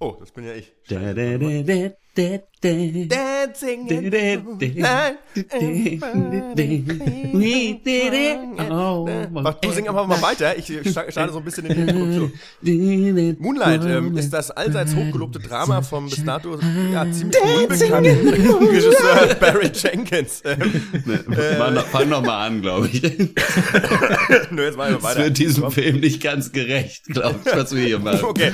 Oh, das bin ja ich. Da. Dancing in Da, da, da. Oh, Mach, du sing einfach mal weiter. Ich sta- starte so ein bisschen in die Introduktion. Moonlight ähm, ist das allseits hochgelobte Drama vom bis dato ja, ziemlich unbekannten Regisseur Barry Jenkins. Ähm, Fang noch, fang noch mal an, glaube ich. nö, jetzt machen wir Das weiter. wird diesem Film nicht ganz gerecht, glaube ich, was wir hier machen. Okay.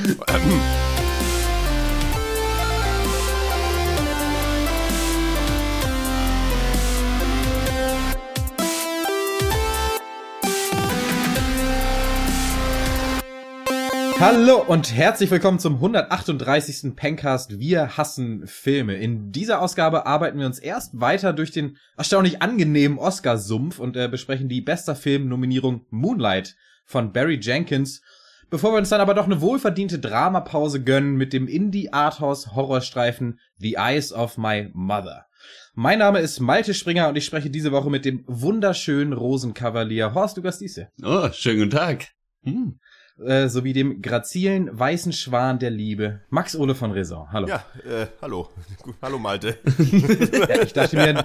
Hallo und herzlich willkommen zum 138. Pencast Wir hassen Filme. In dieser Ausgabe arbeiten wir uns erst weiter durch den erstaunlich angenehmen Oscar-Sumpf und äh, besprechen die bester Film-Nominierung Moonlight von Barry Jenkins, bevor wir uns dann aber doch eine wohlverdiente Dramapause gönnen mit dem Indie-Arthouse-Horrorstreifen The Eyes of My Mother. Mein Name ist Malte Springer und ich spreche diese Woche mit dem wunderschönen Rosenkavalier Horst Lukas Diese. Oh, schönen guten Tag. Hm. Äh, sowie dem grazilen weißen Schwan der Liebe, Max Ole von Raison. Hallo. Ja, äh, hallo. Hallo Malte. Ja, ich dachte mir,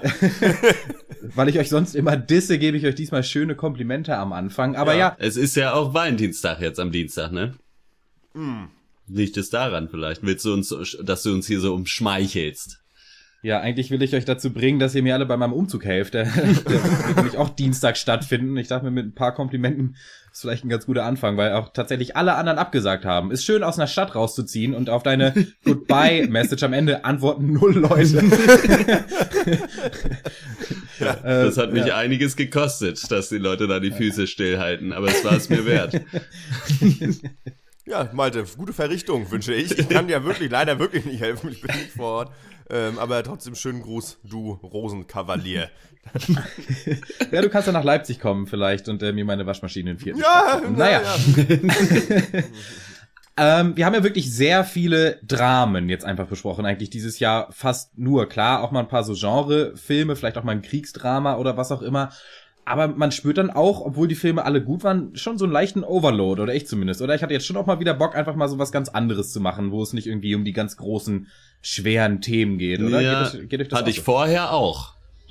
weil ich euch sonst immer disse, gebe ich euch diesmal schöne Komplimente am Anfang. Aber ja, Ja. Es ist ja auch Valentinstag jetzt am Dienstag, ne? Liegt es daran vielleicht? Willst du uns, dass du uns hier so umschmeichelst? Ja, eigentlich will ich euch dazu bringen, dass ihr mir alle bei meinem Umzug helft. Der, der wird nämlich auch Dienstag stattfinden. Ich dachte mir, mit ein paar Komplimenten ist vielleicht ein ganz guter Anfang, weil auch tatsächlich alle anderen abgesagt haben. Ist schön, aus einer Stadt rauszuziehen und auf deine Goodbye-Message am Ende antworten null Leute. Äh, Das hat mich ja. einiges gekostet, dass die Leute da die Füße stillhalten, aber es war es mir wert. Ja, Malte, gute Verrichtung wünsche ich. Ich kann dir wirklich, leider wirklich nicht helfen. Ich bin nicht vor Ort. Ähm, aber trotzdem schönen Gruß, du Rosenkavalier. Ja, du kannst ja nach Leipzig kommen vielleicht und äh, mir meine Waschmaschine in vierten Ja. Naja. Ähm, wir haben ja wirklich sehr viele Dramen jetzt einfach besprochen, eigentlich dieses Jahr fast nur. Klar, auch mal ein paar so Genre-Filme, vielleicht auch mal ein Kriegsdrama oder was auch immer. Aber man spürt dann auch, obwohl die Filme alle gut waren, schon so einen leichten Overload, oder ich zumindest. Oder ich hatte jetzt schon auch mal wieder Bock, einfach mal so was ganz anderes zu machen, wo es nicht irgendwie um die ganz großen, schweren Themen geht, oder? Ja, geht, das, geht euch das hatte ich so? vorher auch.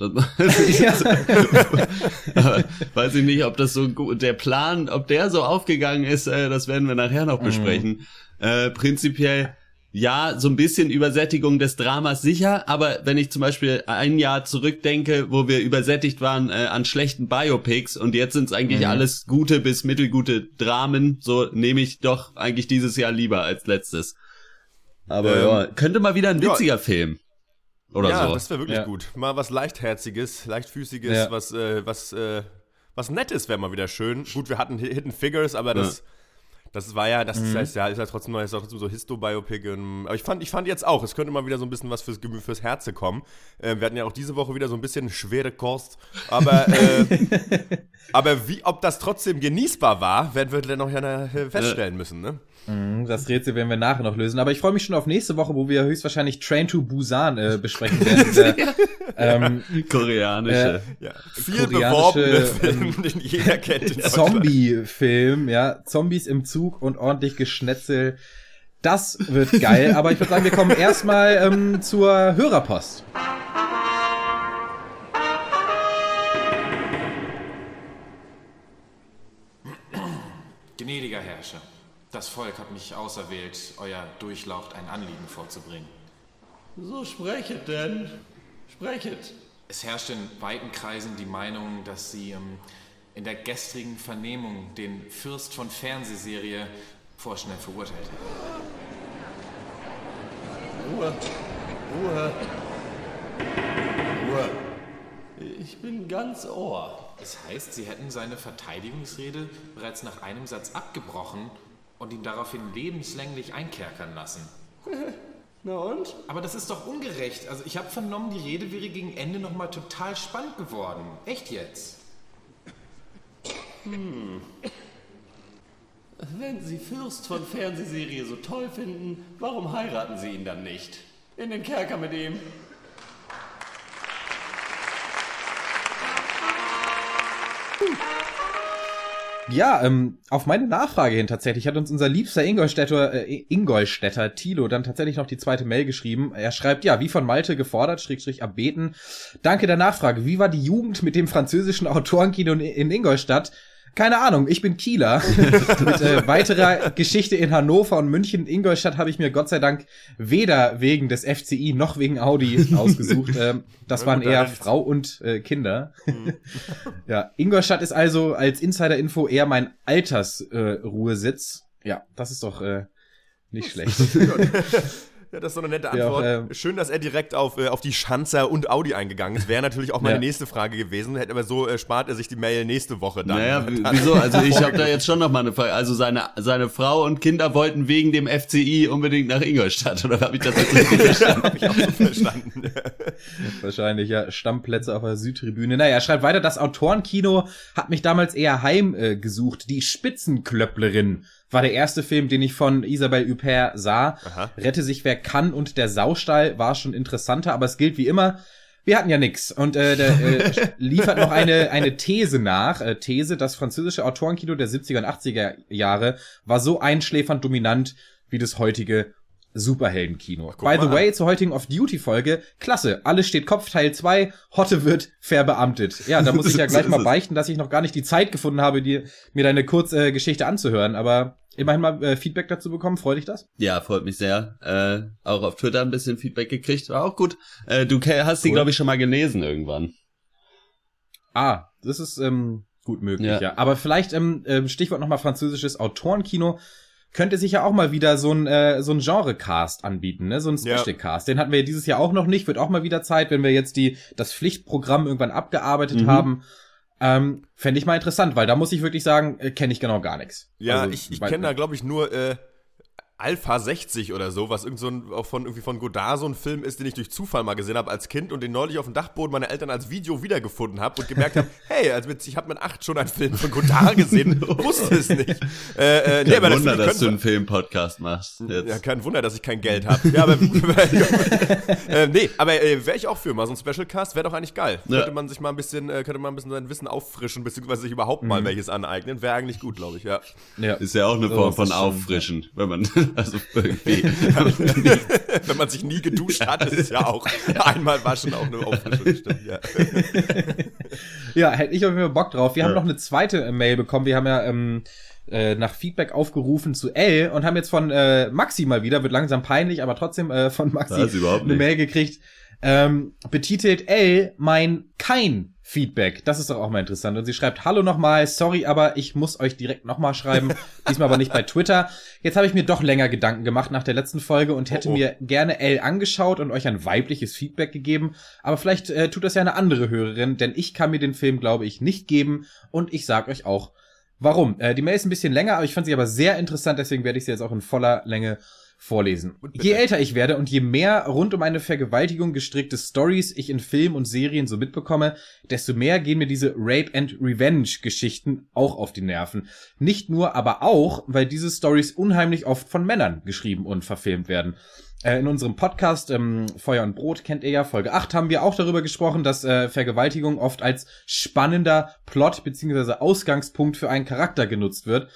Weiß ich nicht, ob das so gut, der Plan, ob der so aufgegangen ist, äh, das werden wir nachher noch besprechen. Äh, prinzipiell, ja, so ein bisschen Übersättigung des Dramas sicher, aber wenn ich zum Beispiel ein Jahr zurückdenke, wo wir übersättigt waren äh, an schlechten Biopics und jetzt sind es eigentlich Mhm. alles gute bis mittelgute Dramen, so nehme ich doch eigentlich dieses Jahr lieber als letztes. Aber Ähm, ja, könnte mal wieder ein ja. witziger Film. Oder ja, so. das wäre wirklich Ja. gut. Mal was leichtherziges, leichtfüßiges, Ja. was, äh, was, äh, was Nettes wäre mal wieder schön. Gut, wir hatten Hi- Hidden Figures, aber das, das war ja, das Mhm. heißt, ja, ist ja trotzdem, ist trotzdem so Histo-Biopic. Aber ich fand, ich fand jetzt auch, es könnte mal wieder so ein bisschen was fürs fürs Herze kommen. Äh, wir hatten ja auch diese Woche wieder so ein bisschen schwere Kost. Aber, äh, aber wie, ob das trotzdem genießbar war, werden wir dann noch ja äh, feststellen müssen, ne? Das Rätsel werden wir nachher noch lösen. Aber ich freue mich schon auf nächste Woche, wo wir höchstwahrscheinlich Train to Busan äh, besprechen werden. Der, ähm, Koreanische. Ja. Viel Koreanische, beworbene Film, den jeder kennt. Zombie-Film, ja. Zombies im Zug und ordentlich Geschnetzel. Das wird geil. Aber ich würde sagen, wir kommen erstmal ähm, zur Hörerpost. Das Volk hat mich auserwählt, euer Durchlaucht ein Anliegen vorzubringen. So sprechet denn. Sprechet. Es herrscht in weiten Kreisen die Meinung, dass sie ähm, in der gestrigen Vernehmung den Fürst von Fernsehserie vorschnell verurteilt hätten. Ruhe. Ruhe. Ruhe. Ich bin ganz Ohr. Es heißt, sie hätten seine Verteidigungsrede bereits nach einem Satz abgebrochen und ihn daraufhin lebenslänglich einkerkern lassen. Na und? Aber das ist doch ungerecht. Also ich habe vernommen, die Rede wäre gegen Ende nochmal total spannend geworden. Echt jetzt? Wenn Sie Fürst von Fernsehserie so toll finden, warum heiraten Sie ihn dann nicht? In den Kerker mit ihm. Ja, ähm, auf meine Nachfrage hin tatsächlich hat uns unser liebster Ingolstädter, äh, Ingolstädter Tilo dann tatsächlich noch die zweite Mail geschrieben. Er schreibt, ja, wie von Malte gefordert, Schrägstrich abbeten. Danke der Nachfrage. Wie war die Jugend mit dem französischen Autorenkino in, in Ingolstadt? Keine Ahnung, ich bin Kieler. Mit äh, weiterer Geschichte in Hannover und München. Ingolstadt habe ich mir Gott sei Dank weder wegen des FCI noch wegen Audi ausgesucht. Ähm, das waren eher Frau und äh, Kinder. ja, Ingolstadt ist also als Insider-Info eher mein Altersruhesitz. Äh, ja, das ist doch äh, nicht schlecht. Ja, das ist so eine nette Antwort. Ja, äh, Schön, dass er direkt auf, äh, auf die Schanzer und Audi eingegangen ist. Wäre natürlich auch meine ja. nächste Frage gewesen. Hätte aber so äh, spart er sich die Mail nächste Woche dann. Naja, wieso? Also ich habe da jetzt schon noch mal eine Frage. Also seine, seine Frau und Kinder wollten wegen dem FCI unbedingt nach Ingolstadt. Oder habe ich das jetzt richtig verstanden? hab ich auch so verstanden. Wahrscheinlich, ja. Stammplätze auf der Südtribüne. Naja, er schreibt weiter, das Autorenkino hat mich damals eher heimgesucht. Äh, die Spitzenklöpplerin war der erste Film, den ich von Isabelle Huppert sah. Aha. Rette sich wer kann und der Saustall war schon interessanter, aber es gilt wie immer, wir hatten ja nix. Und äh, der äh, liefert noch eine, eine These nach. Äh, These, das französische Autorenkino der 70er und 80er Jahre war so einschläfernd dominant wie das heutige Superheldenkino. By the way, zur heutigen Off-Duty-Folge, klasse, alles steht Kopf, Teil 2, Hotte wird verbeamtet. Ja, da muss ich ja gleich mal beichten, dass ich noch gar nicht die Zeit gefunden habe, dir, mir deine kurze Geschichte anzuhören, aber immerhin mal äh, Feedback dazu bekommen. Freut dich das? Ja, freut mich sehr. Äh, auch auf Twitter ein bisschen Feedback gekriegt, war auch gut. Äh, du hast cool. die, glaube ich, schon mal gelesen irgendwann. Ah, das ist ähm, gut möglich, ja. ja. Aber vielleicht ähm, ähm Stichwort nochmal französisches Autorenkino könnte sich ja auch mal wieder so ein äh, so ein Genre-Cast anbieten, ne? So ein Special-Cast. Den hatten wir ja dieses Jahr auch noch nicht. Wird auch mal wieder Zeit, wenn wir jetzt die das Pflichtprogramm irgendwann abgearbeitet mhm. haben. Ähm, Fände ich mal interessant, weil da muss ich wirklich sagen, äh, kenne ich genau gar nichts. Ja, also, ich, ich kenne da, glaube ich, nur äh, Alpha 60 oder so, was irgend so ein, auch von, irgendwie von Godard so ein Film ist, den ich durch Zufall mal gesehen habe als Kind und den neulich auf dem Dachboden meiner Eltern als Video wiedergefunden habe und gemerkt habe, hey, also mit, ich habe mit acht schon einen Film von Godard gesehen, wusste es nicht. Äh, äh, kein nee, aber Wunder, das, dass du einen Film-Podcast machst. Jetzt. Ja, kein Wunder, dass ich kein Geld habe. Ja, aber äh, nee, aber äh, wäre ich auch für mal so ein Special Cast, wäre doch eigentlich geil. Ja. Könnte man sich mal ein bisschen, äh, könnte man ein bisschen sein Wissen auffrischen, beziehungsweise sich überhaupt mal mhm. welches aneignen, wäre eigentlich gut, glaube ich, ja. ja. Ist ja auch eine Form von Auffrischen, wenn man also irgendwie. Wenn man sich nie geduscht hat, ist es ja auch einmal waschen auch eine Auffrischung, stimmt, ja. ja, hätte ich auf jeden Fall Bock drauf. Wir ja. haben noch eine zweite Mail bekommen. Wir haben ja ähm, äh, nach Feedback aufgerufen zu L und haben jetzt von äh, Maxi mal wieder, wird langsam peinlich, aber trotzdem äh, von Maxi eine Mail gekriegt. Ähm, betitelt L mein kein Feedback. Das ist doch auch mal interessant. Und sie schreibt, hallo nochmal, sorry, aber ich muss euch direkt nochmal schreiben. Diesmal aber nicht bei Twitter. Jetzt habe ich mir doch länger Gedanken gemacht nach der letzten Folge und hätte oh, oh. mir gerne L angeschaut und euch ein weibliches Feedback gegeben. Aber vielleicht äh, tut das ja eine andere Hörerin, denn ich kann mir den Film, glaube ich, nicht geben. Und ich sag euch auch, warum. Äh, die Mail ist ein bisschen länger, aber ich fand sie aber sehr interessant, deswegen werde ich sie jetzt auch in voller Länge vorlesen. Je älter ich werde und je mehr rund um eine Vergewaltigung gestrickte Stories ich in Filmen und Serien so mitbekomme, desto mehr gehen mir diese Rape and Revenge Geschichten auch auf die Nerven. Nicht nur, aber auch, weil diese Stories unheimlich oft von Männern geschrieben und verfilmt werden. Äh, in unserem Podcast ähm, Feuer und Brot kennt ihr ja, Folge 8 haben wir auch darüber gesprochen, dass äh, Vergewaltigung oft als spannender Plot bzw. Ausgangspunkt für einen Charakter genutzt wird.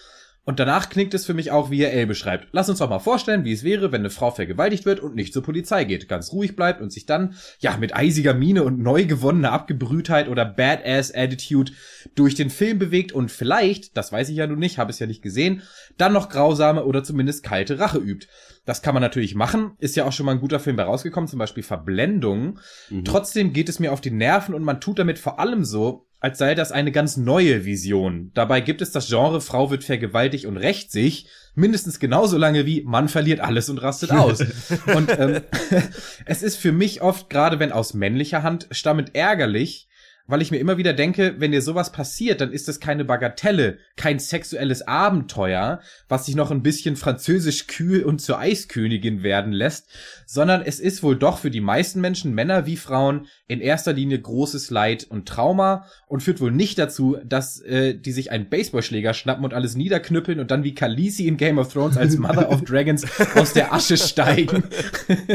Und danach klingt es für mich auch, wie er L beschreibt. Lass uns doch mal vorstellen, wie es wäre, wenn eine Frau vergewaltigt wird und nicht zur Polizei geht, ganz ruhig bleibt und sich dann, ja, mit eisiger Miene und neu gewonnener Abgebrühtheit oder Badass-Attitude durch den Film bewegt und vielleicht, das weiß ich ja nun nicht, habe es ja nicht gesehen, dann noch grausame oder zumindest kalte Rache übt. Das kann man natürlich machen, ist ja auch schon mal ein guter Film bei rausgekommen, zum Beispiel Verblendung. Mhm. Trotzdem geht es mir auf die Nerven und man tut damit vor allem so, als sei das eine ganz neue Vision. Dabei gibt es das Genre Frau wird vergewaltigt und rächt sich mindestens genauso lange wie Mann verliert alles und rastet aus. und ähm, es ist für mich oft, gerade wenn aus männlicher Hand stammend, ärgerlich, weil ich mir immer wieder denke, wenn dir sowas passiert, dann ist das keine Bagatelle, kein sexuelles Abenteuer, was sich noch ein bisschen französisch kühl und zur Eiskönigin werden lässt, sondern es ist wohl doch für die meisten Menschen, Männer wie Frauen, in erster Linie großes Leid und Trauma und führt wohl nicht dazu, dass äh, die sich einen Baseballschläger schnappen und alles niederknüppeln und dann wie Khaleesi in Game of Thrones als Mother of Dragons aus der Asche steigen.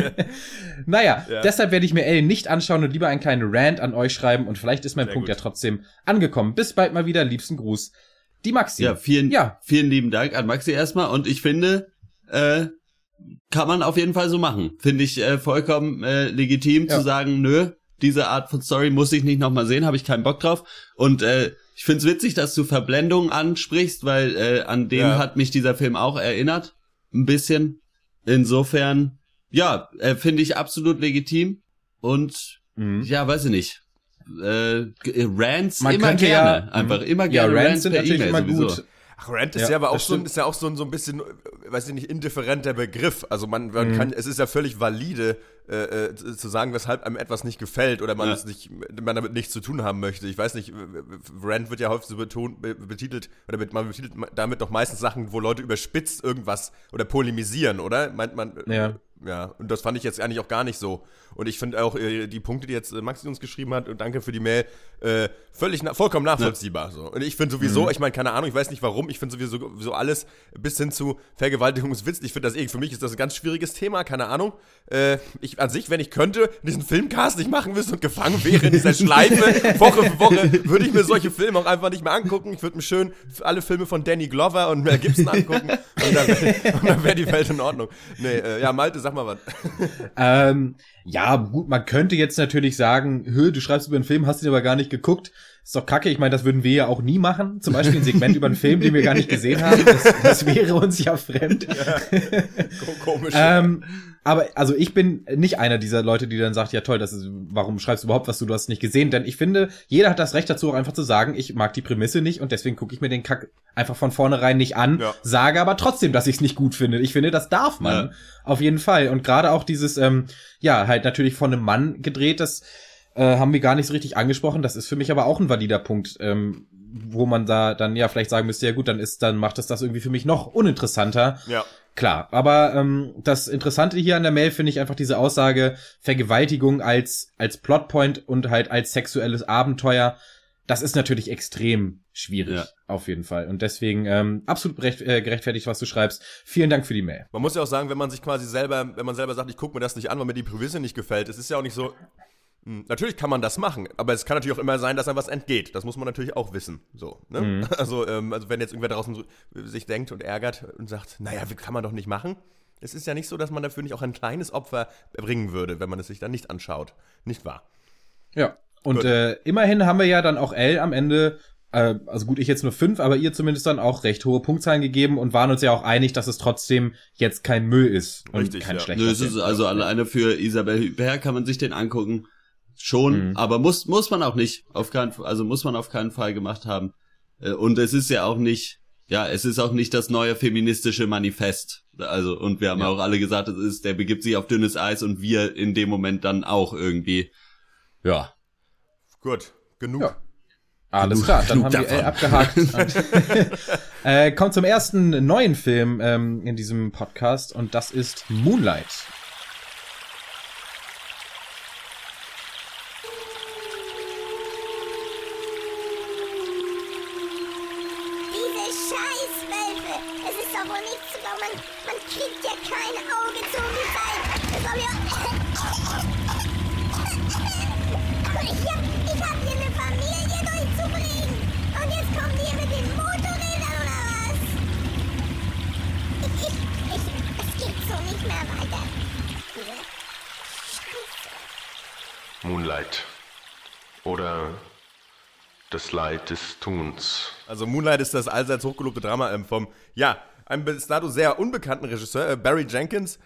naja, ja. deshalb werde ich mir Ellen nicht anschauen und lieber einen kleinen Rant an euch schreiben und vielleicht ist mein Sehr Punkt gut. ja trotzdem angekommen. Bis bald mal wieder, liebsten Gruß. Die Maxi. Ja, vielen, Ja. vielen lieben Dank an Maxi erstmal. Und ich finde, äh, kann man auf jeden Fall so machen. Finde ich äh, vollkommen äh, legitim Ja. zu sagen, nö, diese Art von Story muss ich nicht nochmal sehen, habe ich keinen Bock drauf. Und äh, ich finde es witzig, dass du Verblendung ansprichst, weil äh, an den Ja. hat mich dieser Film auch erinnert. Ein bisschen. Insofern, ja, äh, finde ich absolut legitim. Und Mhm. ja, weiß ich nicht. Äh, Rants Man immer gerne. ja- Einfach Mhm. immer Ja, gerne Rants sind per natürlich E-Mail immer sowieso. gut. Ach, Rant ist Ja, ja, aber auch so, ein- ist ja auch so ein, so ein bisschen, äh, weiß ich nicht, indifferenter Begriff. Also man, Mhm. man kann, es ist ja völlig valide, äh, äh, zu sagen, weshalb einem etwas nicht gefällt oder man Ja. es nicht, man damit nichts zu tun haben möchte. Ich weiß nicht, Rant wird ja häufig so betont, be- betitelt, oder bet- man betitelt damit doch meistens Sachen, wo Leute überspitzt irgendwas oder polemisieren, oder? Meint man, Ja. Ja, und das fand ich jetzt eigentlich auch gar nicht so. Und ich finde auch äh, die Punkte, die jetzt äh, Maxi uns geschrieben hat, und danke für die Mail, äh, völlig na vollkommen nachvollziehbar. So. Und ich finde sowieso, Mhm. ich meine, keine Ahnung, ich weiß nicht warum, ich finde sowieso so alles bis hin zu Vergewaltigungswitz. Ich finde das eh, für mich ist das ein ganz schwieriges Thema, keine Ahnung. Äh, ich an sich, wenn ich könnte, diesen Filmcast nicht machen müsste und gefangen wäre in dieser Schleife, Woche für Woche, würde ich mir solche Filme auch einfach nicht mehr angucken. Ich würde mir schön alle Filme von Danny Glover und Mel Gibson angucken und dann wäre wär die Welt in Ordnung. Nee, äh, ja, Malte, sag mal was. Ähm, ja, gut, man könnte jetzt natürlich sagen, hö, du schreibst über einen Film, hast ihn aber gar nicht geguckt. Ist doch kacke, ich meine, das würden wir ja auch nie machen. Zum Beispiel ein Segment über einen Film, den wir gar nicht gesehen haben. Das, das wäre uns ja fremd. Komisch. Ähm, aber also ich bin nicht einer dieser Leute, die dann sagt, ja toll, das ist, warum schreibst du überhaupt was, du du hast nicht gesehen? Denn ich finde, jeder hat das Recht dazu, auch einfach zu sagen, ich mag die Prämisse nicht und deswegen gucke ich mir den Kack einfach von vornherein nicht an, Ja. sage aber trotzdem, dass ich es nicht gut finde. Ich finde, das darf man Ja. auf jeden Fall. Und gerade auch dieses, ähm, ja, halt natürlich von einem Mann gedreht, das äh, haben wir gar nicht so richtig angesprochen. Das ist für mich aber auch ein valider Punkt, ähm, wo man da dann ja vielleicht sagen müsste, ja gut, dann ist, dann macht es das irgendwie für mich noch uninteressanter. ja. Klar, aber ähm, das Interessante hier an der Mail finde ich einfach diese Aussage Vergewaltigung als als Plotpoint und halt als sexuelles Abenteuer. Das ist natürlich extrem schwierig, Ja. auf jeden Fall. Und deswegen ähm, absolut berecht, äh, gerechtfertigt, was du schreibst. Vielen Dank für die Mail. Man muss ja auch sagen, wenn man sich quasi selber, wenn man selber sagt, ich gucke mir das nicht an, weil mir die Prämisse nicht gefällt, es ist ja auch nicht so. Hm, Natürlich kann man das machen, aber es kann natürlich auch immer sein, dass einem was entgeht. Das muss man natürlich auch wissen. So, ne? Also, ähm, also wenn jetzt irgendwer draußen so, sich denkt und ärgert und sagt, naja, wie kann man doch nicht machen. Es ist ja nicht so, dass man dafür nicht auch ein kleines Opfer bringen würde, wenn man es sich dann nicht anschaut. Nicht wahr? Ja. Und äh, immerhin haben wir ja dann auch L am Ende, äh, also gut, ich jetzt nur fünf, aber ihr zumindest dann auch recht hohe Punktzahlen gegeben und waren uns ja auch einig, dass es trotzdem jetzt kein Müll ist und Richtig, kein ja. schlechter Nö, es ist also alleine für Isabel Huppert kann man sich den angucken. Schon, Mhm. aber muss, muss man auch nicht. Auf keinen, also muss man auf keinen Fall gemacht haben. Äh, Und es ist ja auch nicht, ja, es ist auch nicht das neue feministische Manifest. Also, und wir haben Ja. auch alle gesagt, es ist, der begibt sich auf dünnes Eis und wir in dem Moment dann auch irgendwie. Ja. Gut, genug. Ja. Alles Genug- klar, dann haben wir davon. abgehakt. äh, kommt zum ersten neuen Film ähm, in diesem Podcast und das ist Moonlight. Also Moonlight ist das allseits hochgelobte Drama ähm, vom, ja, einem bis dato sehr unbekannten Regisseur, äh, Barry Jenkins.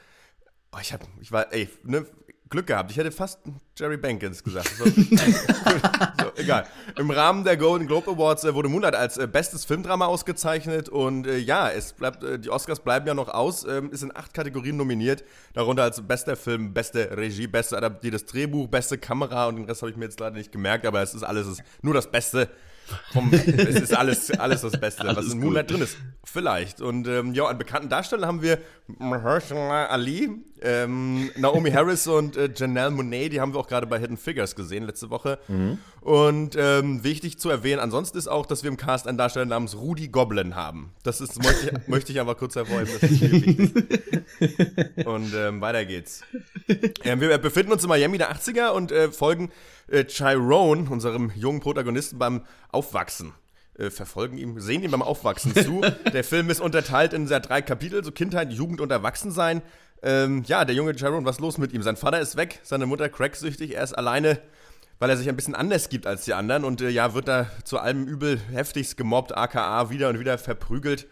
Oh, ich hab, ich war, ey, ne, Glück gehabt. Ich hätte fast Jerry Bankins gesagt. So, so, egal. Im Rahmen der Golden Globe Awards äh, wurde Moonlight als äh, bestes Filmdrama ausgezeichnet und äh, ja, es bleibt, äh, die Oscars bleiben ja noch aus, ähm, ist in acht Kategorien nominiert, darunter als bester Film, beste Regie, beste adaptiertes Drehbuch, beste Kamera und den Rest habe ich mir jetzt leider nicht gemerkt, aber es ist alles es ist nur das Beste. Vom, es ist alles, alles das Beste, was Alles in gut. Moonlight drin ist. Vielleicht. Und ähm, ja, an bekannten Darstellern haben wir Mahershala Ali, ähm, Naomi Harris und äh, Janelle Monet, die haben wir auch gerade bei Hidden Figures gesehen letzte Woche. Und ähm, wichtig zu erwähnen, ansonsten ist auch, dass wir im Cast einen Darsteller namens Rudy Goblin haben. Das ist, möchte ich, möchte ich aber kurz hervorheben. Das ist mir wichtig. Und ähm, weiter geht's. Ähm, wir befinden uns in Miami der 80er und äh, folgen äh, Chiron, unserem jungen Protagonisten, beim Aufwachsen. äh, verfolgen ihm, sehen ihm beim Aufwachsen zu. der Film ist unterteilt in drei Kapitel, so Kindheit, Jugend und Erwachsensein. Ähm, ja, der junge Tyrone, was ist los mit ihm? Sein Vater ist weg, seine Mutter cracksüchtig, er ist alleine, weil er sich ein bisschen anders gibt als die anderen und äh, ja, wird da zu allem Übel heftigst gemobbt, aka wieder und wieder verprügelt.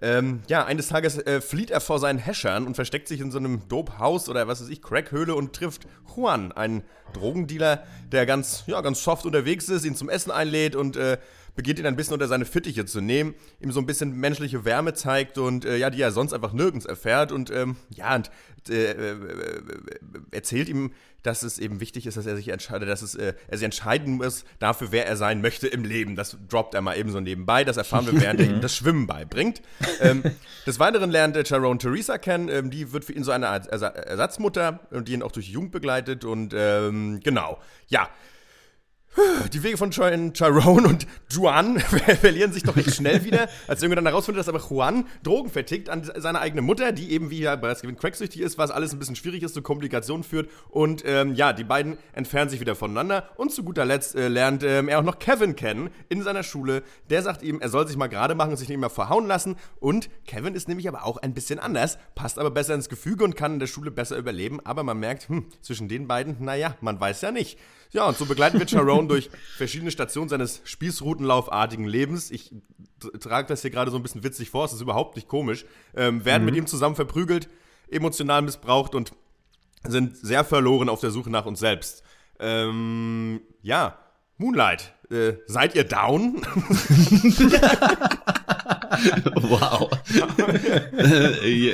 Ähm, ja, eines Tages äh, flieht er vor seinen Häschern und versteckt sich in so einem Dope-Haus oder was weiß ich, Crackhöhle und trifft Juan, einen Drogendealer, der ganz, ja, ganz soft unterwegs ist, ihn zum Essen einlädt und äh, beginnt ihn ein bisschen unter seine Fittiche zu nehmen, ihm so ein bisschen menschliche Wärme zeigt und äh, ja, die er sonst einfach nirgends erfährt und ähm, ja, und äh, äh, erzählt ihm dass es eben wichtig ist, dass er sich entscheidet, dass es, äh, er sich entscheiden muss dafür, wer er sein möchte im Leben. Das droppt er mal eben so nebenbei. Das erfahren wir, während er ihm das Schwimmen beibringt. ähm, des Weiteren lernt äh, Sharon Theresa kennen. Ähm, die wird für ihn so eine Art Ersa Ersatzmutter, die ihn auch durch die Jugend begleitet. Und ähm, genau, ja. Die Wege von Tyrone und Juan verlieren sich doch recht schnell wieder, als irgendwie dann herausfindet, dass aber Juan Drogen vertickt an seine eigene Mutter, die eben wie ja bereits gewinnt cracksüchtig ist, was alles ein bisschen schwierig ist, zu Komplikationen führt. Und ähm, ja, die beiden entfernen sich wieder voneinander. Und zu guter Letzt äh, lernt ähm, er auch noch Kevin kennen in seiner Schule. Der sagt ihm, er soll sich mal gerade machen und sich nicht mehr verhauen lassen. Und Kevin ist nämlich aber auch ein bisschen anders, passt aber besser ins Gefüge und kann in der Schule besser überleben. Aber man merkt, hm, zwischen den beiden, naja, man weiß ja nicht. Ja, und so begleiten wir Sharon durch verschiedene Stationen seines Spießrutenlaufartigen Lebens. Ich trage das hier gerade so ein bisschen witzig vor, es ist überhaupt nicht komisch. Ähm, werden mhm. mit ihm zusammen verprügelt, emotional missbraucht und sind sehr verloren auf der Suche nach uns selbst. Ähm, ja, Moonlight, äh, seid ihr down? wow. äh,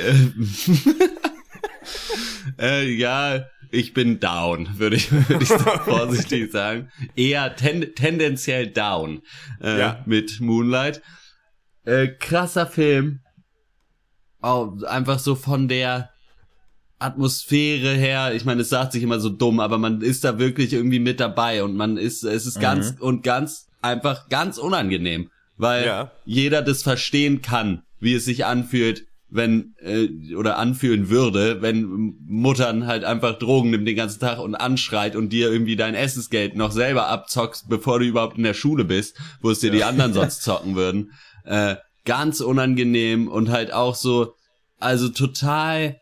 äh, ja, ich bin down, würde ich, würd ich vorsichtig sagen. Eher ten, tendenziell down äh, ja. mit Moonlight. Äh, krasser Film. Oh, einfach so von der Atmosphäre her. Ich meine, es sagt sich immer so dumm, aber man ist da wirklich irgendwie mit dabei und man ist, es ist mhm. ganz und ganz einfach ganz unangenehm, weil ja. jeder das verstehen kann, wie es sich anfühlt, wenn äh, oder anfühlen würde, wenn Muttern halt einfach Drogen nimmt den ganzen Tag und anschreit und dir irgendwie dein Essensgeld noch selber abzockst, bevor du überhaupt in der Schule bist, wo es dir ja. die anderen sonst zocken würden. Äh, ganz unangenehm und halt auch so, also total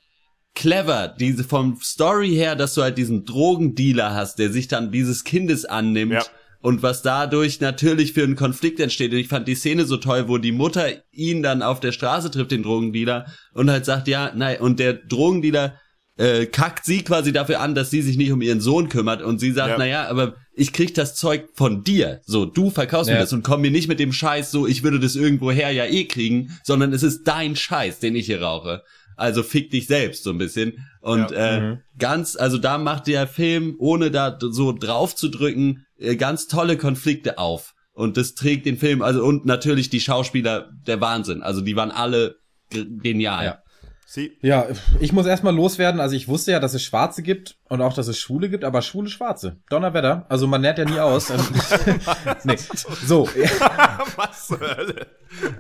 clever, diese vom Story her, dass du halt diesen Drogendealer hast, der sich dann dieses Kindes annimmt. Ja und was dadurch natürlich für einen Konflikt entsteht. Und ich fand die Szene so toll, wo die Mutter ihn dann auf der Straße trifft, den Drogendealer, und halt sagt, ja, nein, und der Drogendealer äh, kackt sie quasi dafür an, dass sie sich nicht um ihren Sohn kümmert und sie sagt, ja. naja, aber ich krieg das Zeug von dir. So, du verkaufst ja. mir das und komm mir nicht mit dem Scheiß so, ich würde das irgendwoher ja eh kriegen, sondern es ist dein Scheiß, den ich hier rauche. Also fick dich selbst so ein bisschen. Und ja. äh, mhm. ganz, also da macht der Film, ohne da so drauf zu drücken, äh, ganz tolle Konflikte auf. Und das trägt den Film, also und natürlich die Schauspieler, der Wahnsinn. Also die waren alle genial. Ja. Sie. Ja, ich muss erstmal loswerden. Also ich wusste ja, dass es Schwarze gibt und auch, dass es Schwule gibt, aber Schwule Schwarze. Donnerwetter. Also man lernt ja nie aus. nee. So. Was?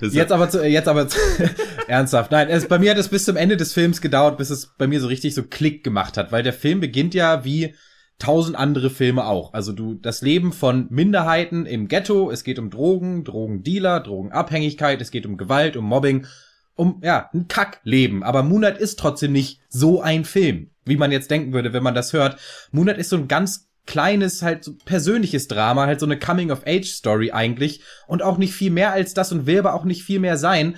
Jetzt aber, zu, jetzt aber zu, ernsthaft. Nein, es, bei mir hat es bis zum Ende des Films gedauert, bis es bei mir so richtig so Klick gemacht hat, weil der Film beginnt ja wie tausend andere Filme auch. Also du, das Leben von Minderheiten im Ghetto, es geht um Drogen, Drogendealer, Drogenabhängigkeit, es geht um Gewalt, um Mobbing, um, ja, ein Kackleben. Aber Moonlight ist trotzdem nicht so ein Film, wie man jetzt denken würde, wenn man das hört. Moonlight ist so ein ganz kleines, halt so persönliches Drama, halt so eine Coming-of-Age-Story eigentlich und auch nicht viel mehr als das und will aber auch nicht viel mehr sein.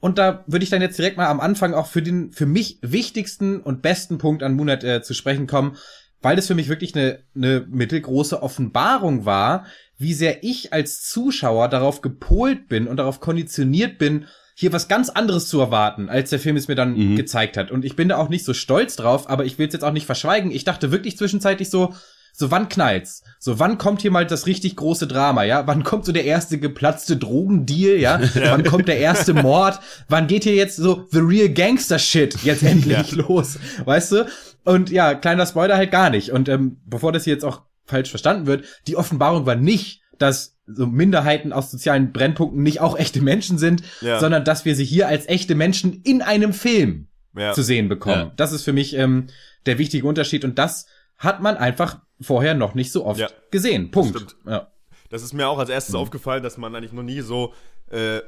Und da würde ich dann jetzt direkt mal am Anfang auch für den für mich wichtigsten und besten Punkt an Moonlight äh, zu sprechen kommen weil das für mich wirklich eine, eine mittelgroße Offenbarung war, wie sehr ich als Zuschauer darauf gepolt bin und darauf konditioniert bin, hier was ganz anderes zu erwarten, als der Film es mir dann mhm. gezeigt hat. Und ich bin da auch nicht so stolz drauf, aber ich will es jetzt auch nicht verschweigen. Ich dachte wirklich zwischenzeitlich so, so wann knallt's? So wann kommt hier mal das richtig große Drama, ja? Wann kommt so der erste geplatzte Drogendeal, ja? ja. Wann kommt der erste Mord? Wann geht hier jetzt so the real Gangster Shit jetzt endlich ja. los? Weißt du? Und ja, kleiner Spoiler halt gar nicht. Und ähm, bevor das hier jetzt auch falsch verstanden wird, die Offenbarung war nicht, dass so Minderheiten aus sozialen Brennpunkten nicht auch echte Menschen sind, ja. sondern dass wir sie hier als echte Menschen in einem Film ja. zu sehen bekommen. Ja. Das ist für mich ähm, der wichtige Unterschied und das hat man einfach vorher noch nicht so oft gesehen. Punkt. Ja Das ist mir auch als erstes aufgefallen, dass man eigentlich noch nie so, äh,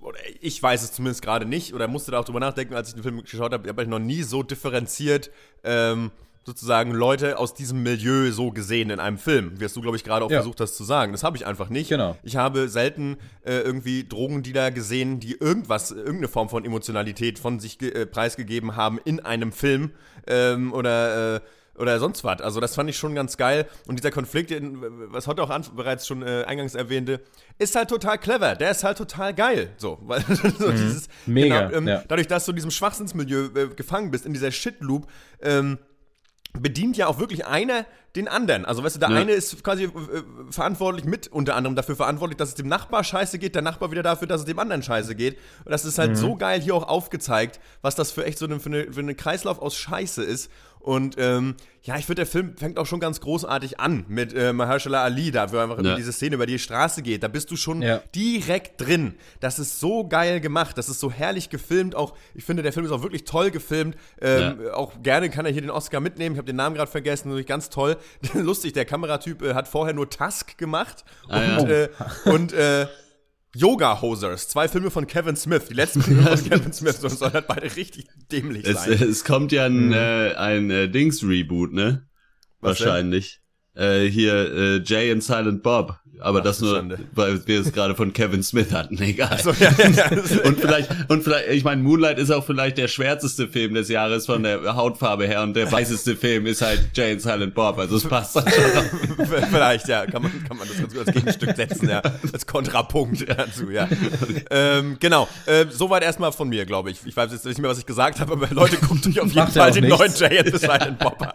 oder ich weiß es zumindest gerade nicht, oder musste da auch drüber nachdenken, als ich den Film geschaut habe, habe ich noch nie so differenziert ähm, sozusagen Leute aus diesem Milieu so gesehen in einem Film, wie es du, glaube ich, gerade auch Ja. versucht hast zu sagen. Das habe ich einfach nicht. Genau. Ich habe selten äh, irgendwie Drogendealer gesehen, die irgendwas, irgendeine Form von Emotionalität von sich äh, preisgegeben haben in einem Film ähm, oder äh, oder sonst was. Also das fand ich schon ganz geil. Und dieser Konflikt, den, was heute auch bereits schon äh, eingangs erwähnte, ist halt total clever. Der ist halt total geil. So, weil so dieses, Mega, genau, ähm, ja. dadurch, dass du in diesem Schwachsinnsmilieu äh, gefangen bist, in dieser Shitloop, ähm, bedient ja auch wirklich einer den anderen. Also weißt du, der Ja. eine ist quasi äh, verantwortlich mit unter anderem dafür verantwortlich, dass es dem Nachbar scheiße geht, der Nachbar wieder dafür, dass es dem anderen scheiße geht. Und das ist halt Mhm. so geil hier auch aufgezeigt, was das für echt so eine, für eine, für eine Kreislauf aus Scheiße ist. Und ähm, ja, ich finde, der Film fängt auch schon ganz großartig an mit äh, Mahershala Ali, da wo einfach Ja. über diese Szene über die Straße geht. Da bist du schon Ja. direkt drin. Das ist so geil gemacht, das ist so herrlich gefilmt. Auch ich finde, der Film ist auch wirklich toll gefilmt. Ähm, Auch gerne kann er hier den Oscar mitnehmen. Ich habe den Namen gerade vergessen, natürlich ganz toll. Lustig, der Kameratyp äh, hat vorher nur Tusk gemacht Ah, ja. und, äh, und äh, Yoga Hosers, zwei Filme von Kevin Smith. Die letzten Filme von Kevin Smith sollen sollen halt beide richtig dämlich Es, sein. es kommt ja ein, äh, ein äh, Dings-Reboot, ne? Was denn? Wahrscheinlich. Äh, hier äh, Jay and Silent Bob. Aber das du nur, Schande. weil wir es gerade von Kevin Smith hatten. Egal. so, ja, ja, ja. Und vielleicht, und vielleicht, ich meine, Moonlight ist auch vielleicht der schwärzeste Film des Jahres von der Hautfarbe her und der weißeste Film ist halt Jay and Silent Bob, also es passt dann schon. Vielleicht, ja, kann man, kann man das ganz gut als Gegenstück setzen, ja, als Kontrapunkt dazu, ja. Ähm, genau, äh, soweit erstmal von mir, glaube ich. Ich weiß jetzt nicht mehr, was ich gesagt habe, aber Leute, guckt euch auf jeden Fall den nichts. neuen Jay and the Silent Bob an.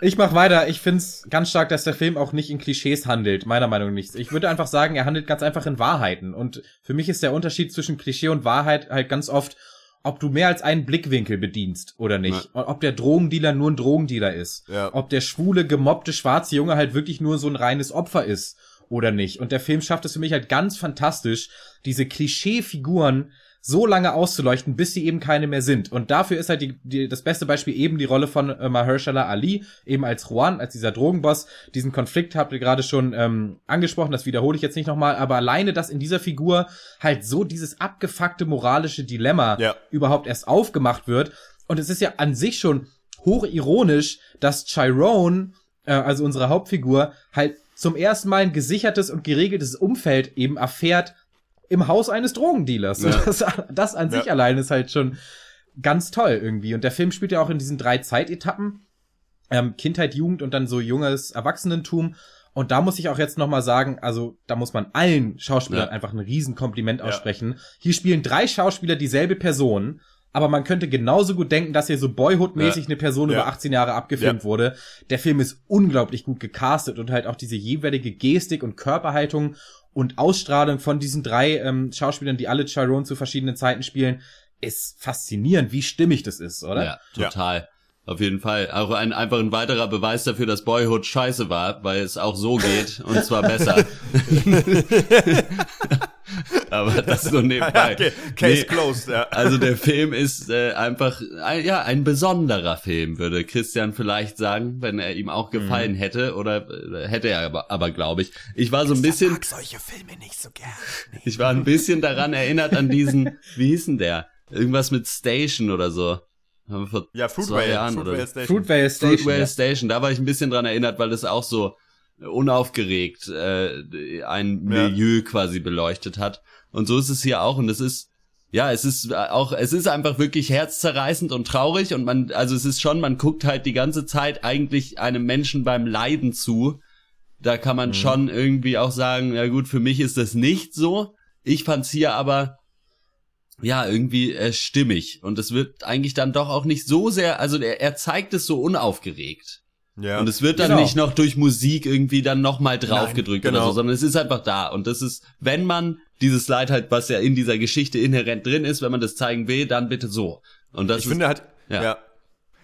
Ich mach weiter. Ich find's ganz stark, dass der Film auch nicht in Klischees handelt, meiner Meinung nach. Ich würde einfach sagen, er handelt ganz einfach in Wahrheiten. Und für mich ist der Unterschied zwischen Klischee und Wahrheit halt ganz oft, ob du mehr als einen Blickwinkel bedienst oder nicht. Und ob der Drogendealer nur ein Drogendealer ist. Ja. Ob der schwule, gemobbte, schwarze Junge halt wirklich nur so ein reines Opfer ist oder nicht. Und der Film schafft es für mich halt ganz fantastisch, diese Klischeefiguren so lange auszuleuchten, bis sie eben keine mehr sind. Und dafür ist halt die, die, das beste Beispiel eben die Rolle von äh, Mahershala Ali, eben als Juan, als dieser Drogenboss. Diesen Konflikt habt ihr gerade schon ähm, angesprochen, das wiederhole ich jetzt nicht nochmal, aber alleine, dass in dieser Figur halt so dieses abgefuckte moralische Dilemma Ja. überhaupt erst aufgemacht wird. Und es ist ja an sich schon hochironisch, dass Chiron, äh, also unsere Hauptfigur, halt zum ersten Mal ein gesichertes und geregeltes Umfeld eben erfährt im Haus eines Drogendealers. Ja. Das, das an sich Ja. allein ist halt schon ganz toll irgendwie. Und der Film spielt ja auch in diesen drei Zeitetappen. Ähm, Kindheit, Jugend und dann so junges Erwachsenentum. Und da muss ich auch jetzt nochmal sagen, also da muss man allen Schauspielern Ja. einfach ein Riesenkompliment aussprechen. Hier spielen drei Schauspieler dieselbe Person, aber man könnte genauso gut denken, dass hier so Boyhood-mäßig Ja. eine Person Ja. über 18 Jahre abgefilmt Ja. wurde. Der Film ist unglaublich gut gecastet und halt auch diese jeweilige Gestik und Körperhaltung und Ausstrahlung von diesen drei ähm, Schauspielern, die alle Chiron zu verschiedenen Zeiten spielen, ist faszinierend, wie stimmig das ist, oder? Ja, total. Auf jeden Fall. Auch ein, einfach ein weiterer Beweis dafür, dass Boyhood scheiße war, weil es auch so geht und zwar besser. Aber das nur nebenbei. okay, Case Nee, closed, ja. Also der Film ist äh, einfach ein, ja ein besonderer Film, würde Christian vielleicht sagen, wenn er ihm auch gefallen Mhm. hätte oder äh, hätte er aber, aber glaube ich. Ich war so ein bisschen mag solche Filme nicht so gern. Nee. ich war ein bisschen daran erinnert an diesen wie hieß denn der? Irgendwas mit Station oder so. Haben wir vor Ja, zwei Fruitvale, Jahren Fruitvale oder Station. Fruitvale Station. Ja. Station, da war ich ein bisschen dran erinnert, weil das auch so unaufgeregt äh, ein Ja. Milieu quasi beleuchtet hat. Und so ist es hier auch und es ist ja, es ist auch, es ist einfach wirklich herzzerreißend und traurig und man, also es ist schon, man guckt halt die ganze Zeit eigentlich einem Menschen beim Leiden zu. Da kann Mhm. man schon irgendwie auch sagen, ja gut, für mich ist das nicht so. Ich fand's hier aber ja, irgendwie äh, stimmig. Und es wird eigentlich dann doch auch nicht so sehr, also er, er zeigt es so unaufgeregt. Ja. Und es wird dann Genau. nicht noch durch Musik irgendwie dann nochmal draufgedrückt genau. oder so, sondern es ist einfach da. Und das ist, wenn man dieses Leid halt, was ja in dieser Geschichte inhärent drin ist, wenn man das zeigen will, dann bitte so. Und das ich ist, finde halt, ja. ja.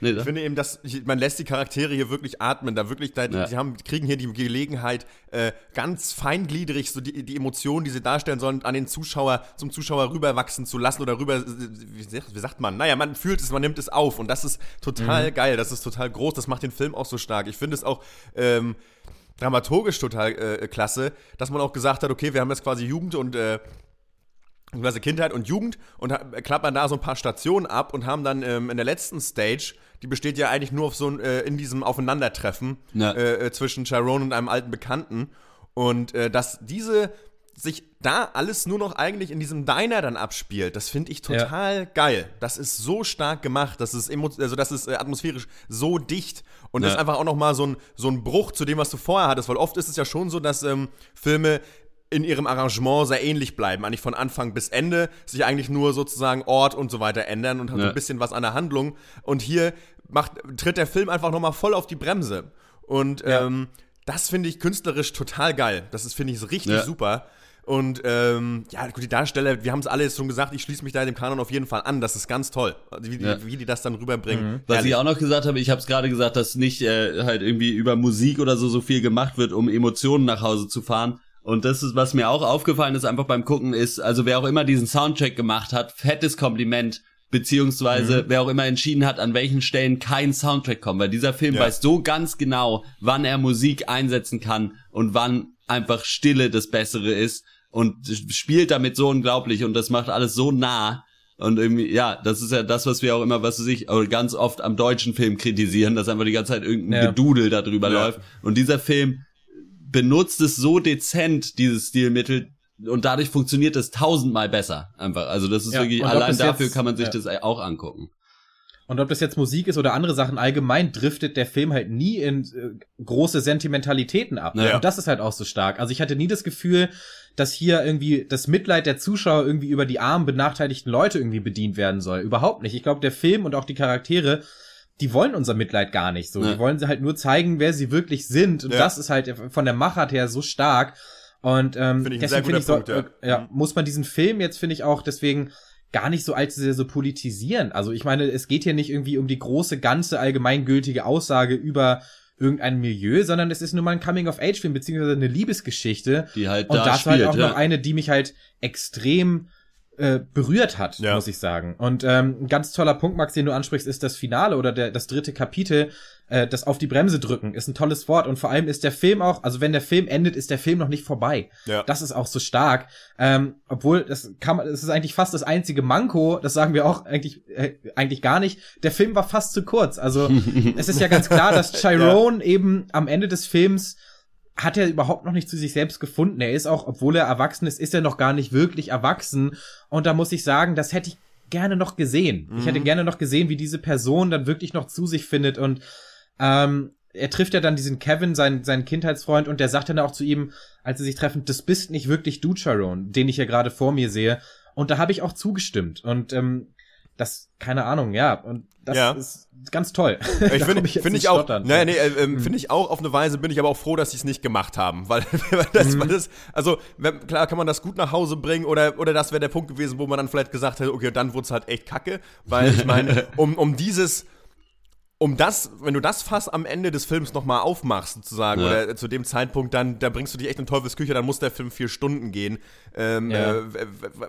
Nee, Ich finde eben, dass man lässt die Charaktere hier wirklich atmen, da wirklich, da, Ja. die haben, kriegen hier die Gelegenheit, äh, ganz feingliedrig so die, die Emotionen, die sie darstellen sollen, an den Zuschauer, zum Zuschauer rüberwachsen zu lassen oder rüber, wie, sagt- wie sagt man? Naja, man fühlt es, man nimmt es auf und das ist total Mhm. geil, das ist total groß, das macht den Film auch so stark. Ich finde es auch, ähm, dramaturgisch total äh, klasse, dass man auch gesagt hat, okay, wir haben jetzt quasi Jugend und äh, Kindheit und Jugend und klappern da so ein paar Stationen ab und haben dann ähm, in der letzten Stage, die besteht ja eigentlich nur auf so ein, äh, in diesem Aufeinandertreffen Ja. äh, äh, zwischen Chiron und einem alten Bekannten und äh, dass diese sich da alles nur noch eigentlich in diesem Diner dann abspielt, das finde ich total geil. Das ist so stark gemacht, das ist also das ist äh, atmosphärisch so dicht und Ja. ist einfach auch noch mal so ein so ein Bruch zu dem, was du vorher hattest, weil oft ist es ja schon so, dass ähm, Filme in ihrem Arrangement sehr ähnlich bleiben, eigentlich von Anfang bis Ende, sich eigentlich nur sozusagen Ort und so weiter ändern und hat so Ja. ein bisschen was an der Handlung. Und hier macht, tritt der Film einfach nochmal voll auf die Bremse. Und Ja. ähm, das finde ich künstlerisch total geil. Das ist, finde ich, richtig Ja. super. Und ähm, ja, gut, die Darsteller, wir haben es alle jetzt schon gesagt, ich schließe mich da dem Kanon auf jeden Fall an. Das ist ganz toll, wie, die- Ja. wie die das dann rüberbringen. Was Herrlich. ich auch noch gesagt habe, ich habe es gerade gesagt, dass nicht äh, halt irgendwie über Musik oder so so viel gemacht wird, um Emotionen nach Hause zu fahren. Und das ist, was mir auch aufgefallen ist, einfach beim Gucken, ist, also wer auch immer diesen Soundtrack gemacht hat, fettes Kompliment, beziehungsweise wer auch immer entschieden hat, an welchen Stellen kein Soundtrack kommt, weil dieser Film Ja. weiß so ganz genau, wann er Musik einsetzen kann und wann einfach Stille das Bessere ist und spielt damit so unglaublich und das macht alles so nah. Und irgendwie, ja, das ist ja das, was wir auch immer, was weiß ich, auch ganz oft am deutschen Film kritisieren, dass einfach die ganze Zeit irgendein Ja. Gedudel da drüber Ja. läuft. Und dieser Film benutzt es so dezent, dieses Stilmittel, und dadurch funktioniert es tausendmal besser. Einfach. Also das ist Ja, wirklich, allein dafür jetzt- kann man sich ja. das auch angucken. Und ob das jetzt Musik ist oder andere Sachen allgemein, driftet der Film halt nie in äh, große Sentimentalitäten ab. Ja. Und das ist halt auch so stark. Also ich hatte nie das Gefühl, dass hier irgendwie das Mitleid der Zuschauer irgendwie über die armen, benachteiligten Leute irgendwie bedient werden soll. Überhaupt nicht. Ich glaube, der Film und auch die Charaktere, die wollen unser Mitleid gar nicht so. Ja. Die wollen sie halt nur zeigen, wer sie wirklich sind. Und Ja. das ist halt von der Machart her so stark. Und ähm, Finde ich deswegen finde ich so, Punkt, ja. äh, ja, Mhm. muss man diesen Film jetzt, finde ich auch, deswegen gar nicht so allzu sehr so politisieren. Also ich meine, es geht hier nicht irgendwie um die große, ganze, allgemeingültige Aussage über irgendein Milieu, sondern es ist nur mal ein Coming-of-Age-Film, beziehungsweise eine Liebesgeschichte. Die halt Und da das war halt spielt, auch ja. noch eine, die mich halt extrem äh, berührt hat, Ja. muss ich sagen. Und ähm, ein ganz toller Punkt, Max, den du ansprichst, ist das Finale oder der, das dritte Kapitel, äh, das auf die Bremse drücken, ist ein tolles Wort. Und vor allem ist der Film auch, also wenn der Film endet, ist der Film noch nicht vorbei. Ja. Das ist auch so stark. Ähm, obwohl, das kann man, das ist eigentlich fast das einzige Manko, das sagen wir auch eigentlich, äh, eigentlich gar nicht. Der Film war fast zu kurz. Also es ist ja ganz klar, dass Chiron eben am Ende des Films hat er überhaupt noch nicht zu sich selbst gefunden. Er ist auch, obwohl er erwachsen ist, ist er noch gar nicht wirklich erwachsen. Und da muss ich sagen, das hätte ich gerne noch gesehen. Ich hätte gerne noch gesehen, wie diese Person dann wirklich noch zu sich findet. Und ähm, er trifft ja dann diesen Kevin, seinen, seinen Kindheitsfreund, und der sagt dann auch zu ihm, als sie sich treffen, das bist nicht wirklich du, Sharon, den ich ja gerade vor mir sehe. Und da habe ich auch zugestimmt. Und ähm, das, keine Ahnung, ja. Und das Ja. ist ganz toll. Ich finde jetzt find ich auch, Stottern. nee, nee, äh, ähm, finde ich auch auf eine Weise, bin ich aber auch froh, dass sie es nicht gemacht haben, weil, weil das, weil das, also klar kann man das gut nach Hause bringen oder, oder das wäre der Punkt gewesen, wo man dann vielleicht gesagt hätte, okay, dann wurde es halt echt kacke, weil ich meine, um, um dieses, um das, wenn du das Fass am Ende des Films nochmal aufmachst, sozusagen, Ja. oder zu dem Zeitpunkt, dann, da bringst du dich echt in Teufelsküche, dann muss der Film vier Stunden gehen. Ähm, Ja. äh,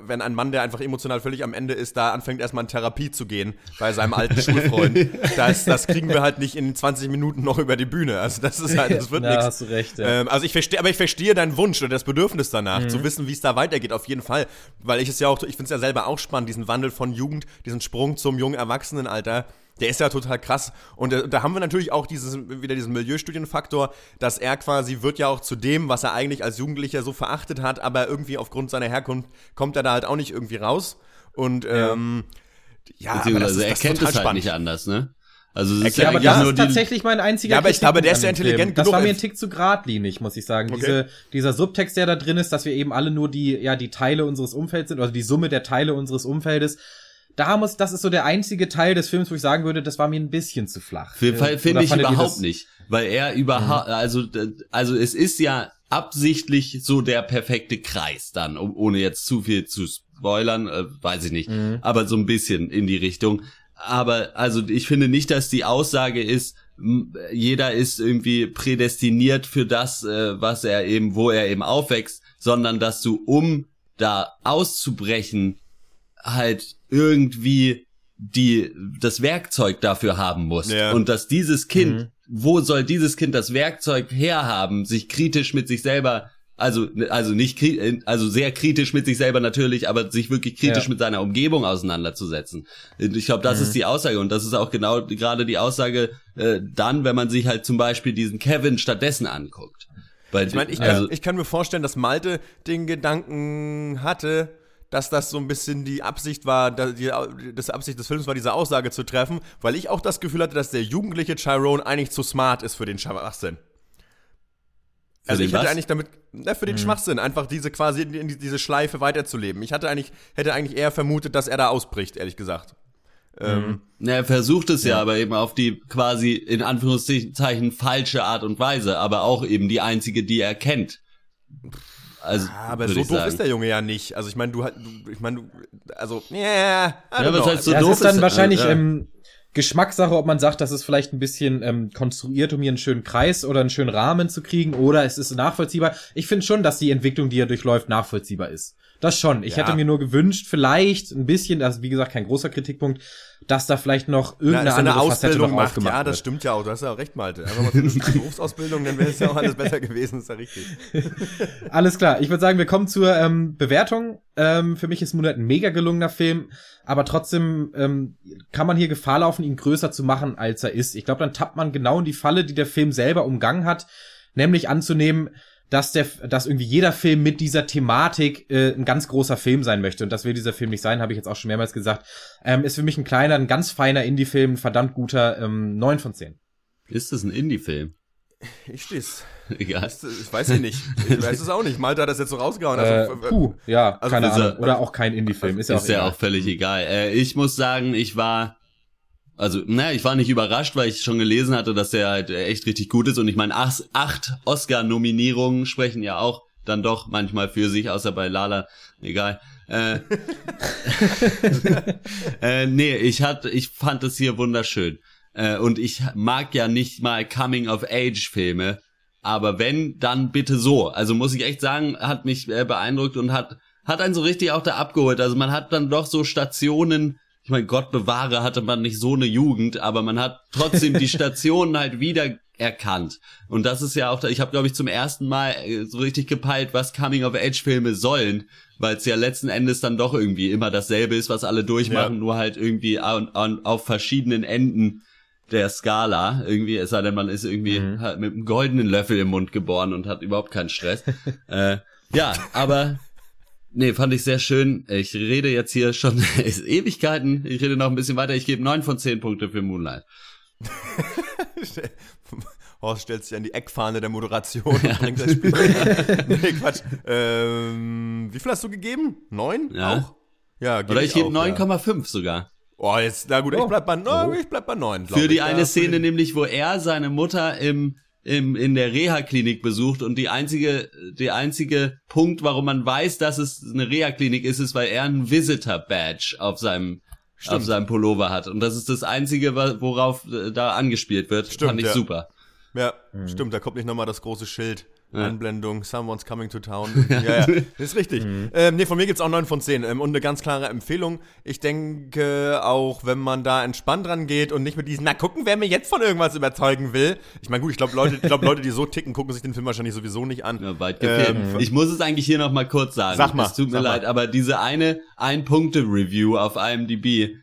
wenn ein Mann, der einfach emotional völlig am Ende ist, da anfängt erstmal in Therapie zu gehen bei seinem alten Schulfreund, das, das kriegen wir halt nicht in 20 Minuten noch über die Bühne. Also das ist halt, das wird Na, nichts. hast du recht, ja. Ähm, also ich verstehe, aber ich verstehe deinen Wunsch oder das Bedürfnis danach, Mhm. zu wissen, wie es da weitergeht, auf jeden Fall. Weil ich es ja auch, ich finde es ja selber auch spannend, diesen Wandel von Jugend, diesen Sprung zum jungen Erwachsenenalter. Der ist ja total krass. Und äh, da haben wir natürlich auch dieses, wieder diesen Milieustudienfaktor, dass er quasi wird ja auch zu dem, was er eigentlich als Jugendlicher so verachtet hat, aber irgendwie aufgrund seiner Herkunft kommt er da halt auch nicht irgendwie raus. Und ähm, ja, aber das Beziehungsweise ist, er das ist kennt total es halt spannend. nicht anders, ne? Also es ist Ja, ja, aber das nur ist die, tatsächlich mein einziger Ja, aber ich glaube, der ist ja intelligent Film. Das genug, war mir ein Tick zu geradlinig, muss ich sagen. Okay. Diese, dieser Subtext, der da drin ist, dass wir eben alle nur die, ja, die Teile unseres Umfelds sind, also die Summe der Teile unseres Umfeldes. Da muss, das ist so der einzige Teil des Films, wo ich sagen würde, das war mir ein bisschen zu flach. Finde ich überhaupt nicht, weil er überhaupt, also d- also es ist ja absichtlich so der perfekte Kreis dann, um, ohne jetzt zu viel zu spoilern, äh, weiß ich nicht, Mhm. aber so ein bisschen in die Richtung. Aber also ich finde nicht, dass die Aussage ist, jeder ist irgendwie prädestiniert für das, äh, was er eben, wo er eben aufwächst, sondern dass du um da auszubrechen halt irgendwie die das Werkzeug dafür haben musst Ja. und dass dieses Kind wo soll dieses Kind das Werkzeug herhaben, sich kritisch mit sich selber also also nicht also sehr kritisch mit sich selber natürlich, aber sich wirklich kritisch Ja. mit seiner Umgebung auseinanderzusetzen. Ich glaube, das Mhm. ist die Aussage und das ist auch genau gerade die Aussage äh, dann, wenn man sich halt zum Beispiel diesen Kevin stattdessen anguckt. Weil, Ich meine, ich, kann- also, ich kann mir vorstellen, dass Malte den Gedanken hatte, dass das so ein bisschen die Absicht war, da- die, das Absicht des Films war, diese Aussage zu treffen, weil ich auch das Gefühl hatte, dass der jugendliche Tyrone eigentlich zu smart ist für den Schwachsinn. Also den ich hätte was? eigentlich damit, na, für den Schwachsinn, einfach diese quasi in, diese Schleife weiterzuleben. Ich hatte eigentlich, hätte eigentlich eher vermutet, dass er da ausbricht, ehrlich gesagt. Ähm, Na, er versucht es ja. aber eben auf die quasi in Anführungszeichen falsche Art und Weise, aber auch eben die einzige, die er kennt. Also, aber würd so doof sagen. ist der Junge ja nicht. Also ich meine, du, du ich meine, du, also, yeah, Ja, was heißt so ja, es doof ist dann ist, wahrscheinlich äh, ja. ähm, Geschmackssache, ob man sagt, das ist vielleicht ein bisschen ähm, konstruiert, um hier einen schönen Kreis oder einen schönen Rahmen zu kriegen, oder es ist nachvollziehbar. Ich finde schon, dass die Entwicklung, die er durchläuft, nachvollziehbar ist. Das schon. Ich Ja. hätte mir nur gewünscht, vielleicht ein bisschen, das ist wie gesagt kein großer Kritikpunkt, dass da vielleicht noch Na, irgendeine eine andere Ausbildung noch macht, ja, das stimmt ja auch. Du hast ja auch recht, Malte. Einfach mal für eine Berufsausbildung, dann wäre es ja auch alles besser gewesen, ist ja richtig. Alles klar. Ich würde sagen, wir kommen zur ähm, Bewertung. Ähm, für mich ist Moonlight ein mega gelungener Film, aber trotzdem ähm, kann man hier Gefahr laufen, ihn größer zu machen, als er ist. Ich glaube, dann tappt man genau in die Falle, die der Film selber umgangen hat, nämlich anzunehmen, dass der, dass irgendwie jeder Film mit dieser Thematik äh, ein ganz großer Film sein möchte. Und das will dieser Film nicht sein, habe ich jetzt auch schon mehrmals gesagt. Ähm, ist für mich ein kleiner, ein ganz feiner Indie-Film, ein verdammt guter, ähm, 9 von 10. Ist das ein Indie-Film? Ich steh's. Egal. Ich weiß es nicht. Ich weiß es auch nicht. Malte hat das jetzt so rausgehauen. Äh, Also, äh, puh, ja, also keine Ahnung. Oder auch kein Indie-Film. Ist ja auch ist ja auch völlig egal. Äh, ich muss sagen, ich war, also, naja, ich war nicht überrascht, weil ich schon gelesen hatte, dass der halt echt richtig gut ist. Und ich meine, acht, acht Oscar-Nominierungen sprechen ja auch dann doch manchmal für sich, außer bei Lala, egal. Äh, äh, nee, ich hatte, ich fand es hier wunderschön. Äh, und ich mag ja nicht mal Coming-of-Age-Filme. Aber wenn, dann bitte so. Also muss ich echt sagen, hat mich äh, beeindruckt und hat, hat einen so richtig auch da abgeholt. Also man hat dann doch so Stationen, ich meine, Gott bewahre, hatte man nicht so eine Jugend, aber man hat trotzdem die Stationen halt wieder erkannt. Und das ist ja auch, da- ich habe glaube ich zum ersten Mal äh, so richtig gepeilt, was Coming-of-Age-Filme sollen, weil es ja letzten Endes dann doch irgendwie immer dasselbe ist, was alle durchmachen, Ja. nur halt irgendwie an, an, auf verschiedenen Enden der Skala. Irgendwie, es sei denn, man ist irgendwie halt mit einem goldenen Löffel im Mund geboren und hat überhaupt keinen Stress. äh, ja, aber nee, fand ich sehr schön. Ich rede jetzt hier schon Ewigkeiten. Ich rede noch ein bisschen weiter. Ich gebe neun von zehn Punkte für Moonlight. Horst stellt sich an die Eckfahne der Moderation und bringt das Spiel. nee, Quatsch. Ähm, wie viel hast du gegeben? Neun? Ja. Auch? Ja, Oder ich gebe auch, ja. 9,5 sogar. Oh, jetzt, na gut, ich bleib bei, no, ich bleib bei neun. glaub Für die ich. eine Ja, Szene nämlich, wo er seine Mutter im, im, in der Reha-Klinik besucht und die einzige, die einzige Punkt, warum man weiß, dass es eine Reha-Klinik ist, ist, weil er einen Visitor-Badge auf seinem, auf seinem Pullover hat. Und das ist das einzige, worauf äh, da angespielt wird. Stimmt, Fand ich ja. super. Ja, Mhm. stimmt, da kommt nicht nochmal das große Schild. Anblendung, someone's coming to town. ja, ja, das ist richtig. Mhm. Ähm, nee, von mir gibt's auch 9 von 10 ähm, und eine ganz klare Empfehlung. Ich denke, auch wenn man da entspannt dran geht und nicht mit diesen, na gucken, wer mir jetzt von irgendwas überzeugen will. Ich meine, gut, ich glaube, Leute, ich glaub, Leute, die so ticken, gucken sich den Film wahrscheinlich sowieso nicht an. Ja, weit gefehlt. Ähm, ich muss es eigentlich hier noch mal kurz sagen. Sag mal, Es tut mir sag mal. leid, aber diese eine Ein-Punkte-Review auf IMDb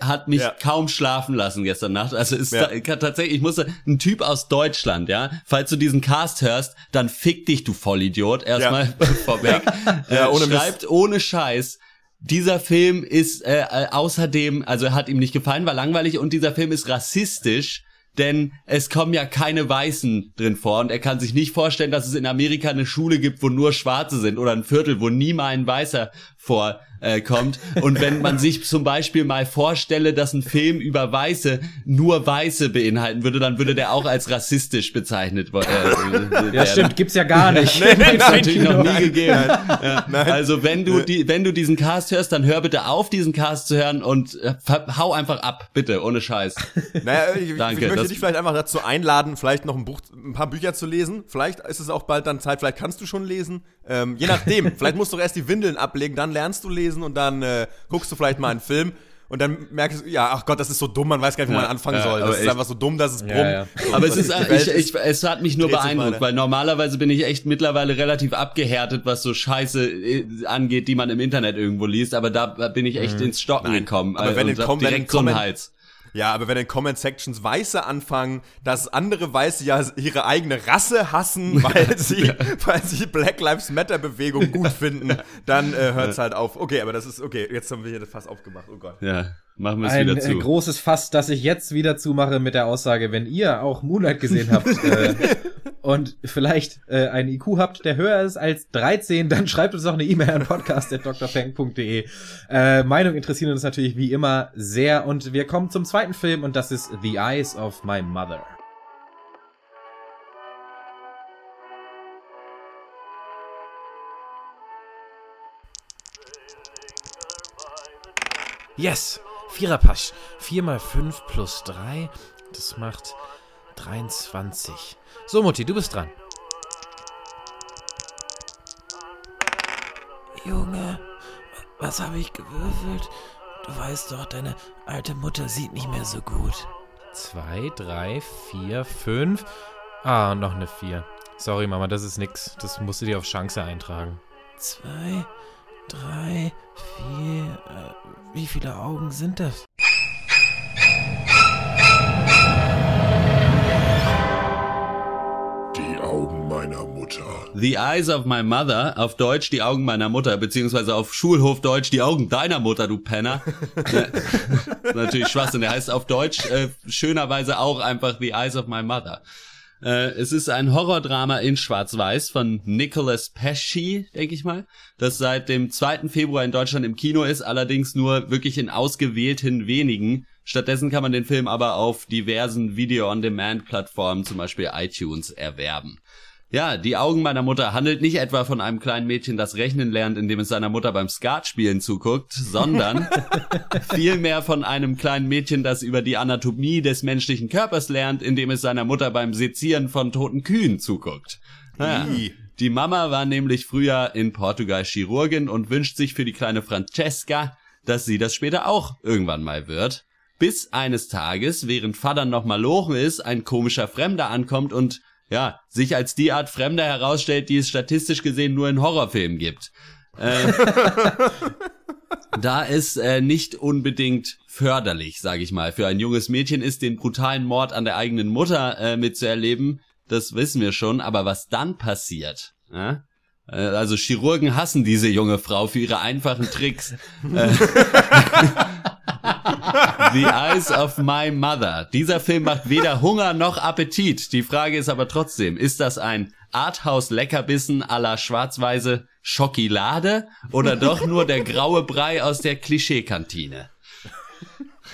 hat mich Ja. kaum schlafen lassen gestern Nacht. Also ist Ja. kann tatsächlich, ich musste, ein Typ aus Deutschland, ja, falls du diesen Cast hörst, dann fick dich, du Vollidiot, erstmal vorweg. Ja, äh, ohne Mist. schreibt ohne Scheiß, dieser Film ist äh, äh, außerdem, also er hat ihm nicht gefallen, war langweilig und dieser Film ist rassistisch, denn es kommen ja keine Weißen drin vor und er kann sich nicht vorstellen, dass es in Amerika eine Schule gibt, wo nur Schwarze sind oder ein Viertel, wo nie mal ein Weißer vorkommt. Äh, und wenn man sich zum Beispiel mal vorstelle, dass ein Film über Weiße nur Weiße beinhalten würde, dann würde der auch als rassistisch bezeichnet äh, werden. Ja, stimmt, gibt's ja gar nicht. Nee, Gibt's nein, natürlich noch nie gegeben. Ja. Nein. Also wenn du die, wenn du diesen Cast hörst, dann hör bitte auf, diesen Cast zu hören und äh, hau einfach ab, bitte, ohne Scheiß. Naja, ich, Danke, ich möchte dich vielleicht einfach dazu einladen, vielleicht noch ein Buch, ein paar Bücher zu lesen. Vielleicht ist es auch bald dann Zeit, vielleicht kannst du schon lesen. Ähm, je nachdem. vielleicht musst du erst die Windeln ablegen, dann lernst du lesen und dann äh, guckst du vielleicht mal einen Film. Und dann merkst du, ja, ach Gott, das ist so dumm, man weiß gar nicht, wo Ja, man anfangen ja, soll. Das ist einfach so dumm, dass es brummt. Ja, ja. So, Aber es ist, ich, ich, es hat mich nur beeindruckt, weil normalerweise bin ich echt mittlerweile relativ abgehärtet, was so Scheiße äh, angeht, die man im Internet irgendwo liest, aber da bin ich echt ins Stocken gekommen. Mhm. Aber äh, wenn und wenn direkt in so Hals. Ja, aber wenn in Comment-Sections Weiße anfangen, dass andere Weiße ja ihre eigene Rasse hassen, weil sie, weil sie Black Lives Matter-Bewegung gut finden, dann äh, hört's halt auf. Okay, aber das ist, okay, jetzt haben wir hier das Fass aufgemacht, oh Gott. Ja, machen wir es Ein wieder äh, zu. großes Fass, das ich jetzt wieder zumache mit der Aussage, wenn ihr auch Moonlight gesehen habt äh, und vielleicht äh, einen IQ habt, der höher ist als 13, dann schreibt uns doch eine E-Mail an podcast.drpeng.de. Äh, Meinung interessieren uns natürlich wie immer sehr und wir kommen zum zweiten Film und das ist The Eyes of My Mother. Yes! Viererpasch. 4 mal 5 plus 3, das macht 23. So, Mutti, du bist dran. Junge, was habe ich gewürfelt? Du weißt doch, deine alte Mutter sieht nicht mehr so gut. 2, 3, 4, 5. Ah, und noch eine 4. Sorry, Mama, das ist nix. Das musst du dir auf Chance eintragen. 2, 3, 4. Äh, wie viele Augen sind das? Die Augen meiner Mutter. The Eyes of My Mother, auf Deutsch die Augen meiner Mutter, beziehungsweise auf Schulhof Deutsch die Augen deiner Mutter, du Penner. Ja, Natürlich Schwachsinn, der heißt auf Deutsch äh, schönerweise auch einfach The Eyes of My Mother. Äh, es ist ein Horrordrama in Schwarz-Weiß von Nicholas Pesci, denke ich mal, das seit dem 2. Februar in Deutschland im Kino ist, allerdings nur wirklich in ausgewählten wenigen. Stattdessen kann man den Film aber auf diversen Video-on-Demand-Plattformen, zum Beispiel iTunes, erwerben. Ja, die Augen meiner Mutter handelt nicht etwa von einem kleinen Mädchen, das rechnen lernt, indem es seiner Mutter beim Skatspielen zuguckt, sondern vielmehr von einem kleinen Mädchen, das über die Anatomie des menschlichen Körpers lernt, indem es seiner Mutter beim Sezieren von toten Kühen zuguckt. Naja, die Mama war nämlich früher in Portugal Chirurgin und wünscht sich für die kleine Francesca, dass sie das später auch irgendwann mal wird. Bis eines Tages, während Vater noch mal lochen ist, ein komischer Fremder ankommt und ja, sich als die Art Fremder herausstellt, die es statistisch gesehen nur in Horrorfilmen gibt. Äh, da es äh, nicht unbedingt förderlich, sage ich mal, für ein junges Mädchen ist, den brutalen Mord an der eigenen Mutter äh, mitzuerleben, das wissen wir schon, aber was dann passiert? Äh, also Chirurgen hassen diese junge Frau für ihre einfachen Tricks. The Eyes of My Mother. Dieser Film macht weder Hunger noch Appetit. Die Frage ist aber trotzdem, ist das ein Arthouse-Leckerbissen à la schwarz-weiße Schokolade oder doch nur der graue Brei aus der Klischeekantine?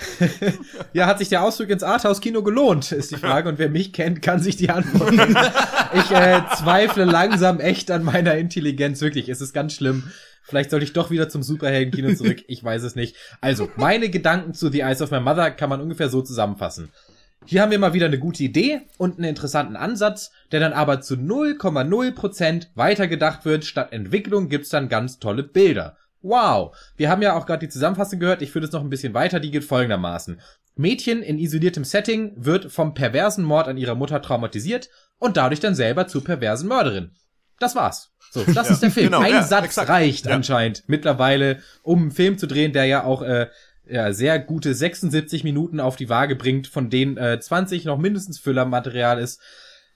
Ja, hat sich der Ausflug ins Arthouse-Kino gelohnt, ist die Frage. Und wer mich kennt, kann sich die Antwort geben. Ich äh, zweifle langsam echt an meiner Intelligenz. Wirklich, es ist ganz schlimm. Vielleicht sollte ich doch wieder zum Superhelden-Kino zurück. Ich weiß es nicht. Also, meine Gedanken zu The Eyes of My Mother kann man ungefähr so zusammenfassen. Hier haben wir mal wieder eine gute Idee und einen interessanten Ansatz, der dann aber zu 0,0% weitergedacht wird. Statt Entwicklung gibt's dann ganz tolle Bilder. Wow. Wir haben ja auch gerade die Zusammenfassung gehört. Ich führe das noch ein bisschen weiter. Die geht folgendermaßen. Mädchen in isoliertem Setting wird vom perversen Mord an ihrer Mutter traumatisiert und dadurch dann selber zur perversen Mörderin. Das war's. So, das ist der Film. genau, Ein ja, Satz exakt. reicht Ja. anscheinend mittlerweile, um einen Film zu drehen, der ja auch äh, ja, sehr gute 76 Minuten auf die Waage bringt, von denen äh, 20 noch mindestens Füllermaterial ist.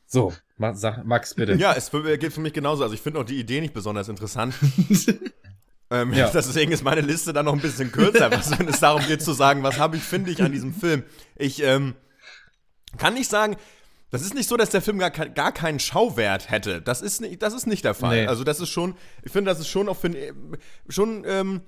So, Max, bitte. Ja, es geht für mich genauso. Also ich finde auch die Idee nicht besonders interessant. ähm, Ja. Deswegen ist meine Liste dann noch ein bisschen kürzer, was, wenn es darum geht zu sagen, was habe ich, finde ich, an diesem Film. Ich ähm, kann nicht sagen, das ist nicht so, dass der Film gar, gar keinen Schauwert hätte. Das ist nicht, das ist nicht der Fall. Nee. Also das ist schon, ich finde, das ist schon auch für, schon ähm,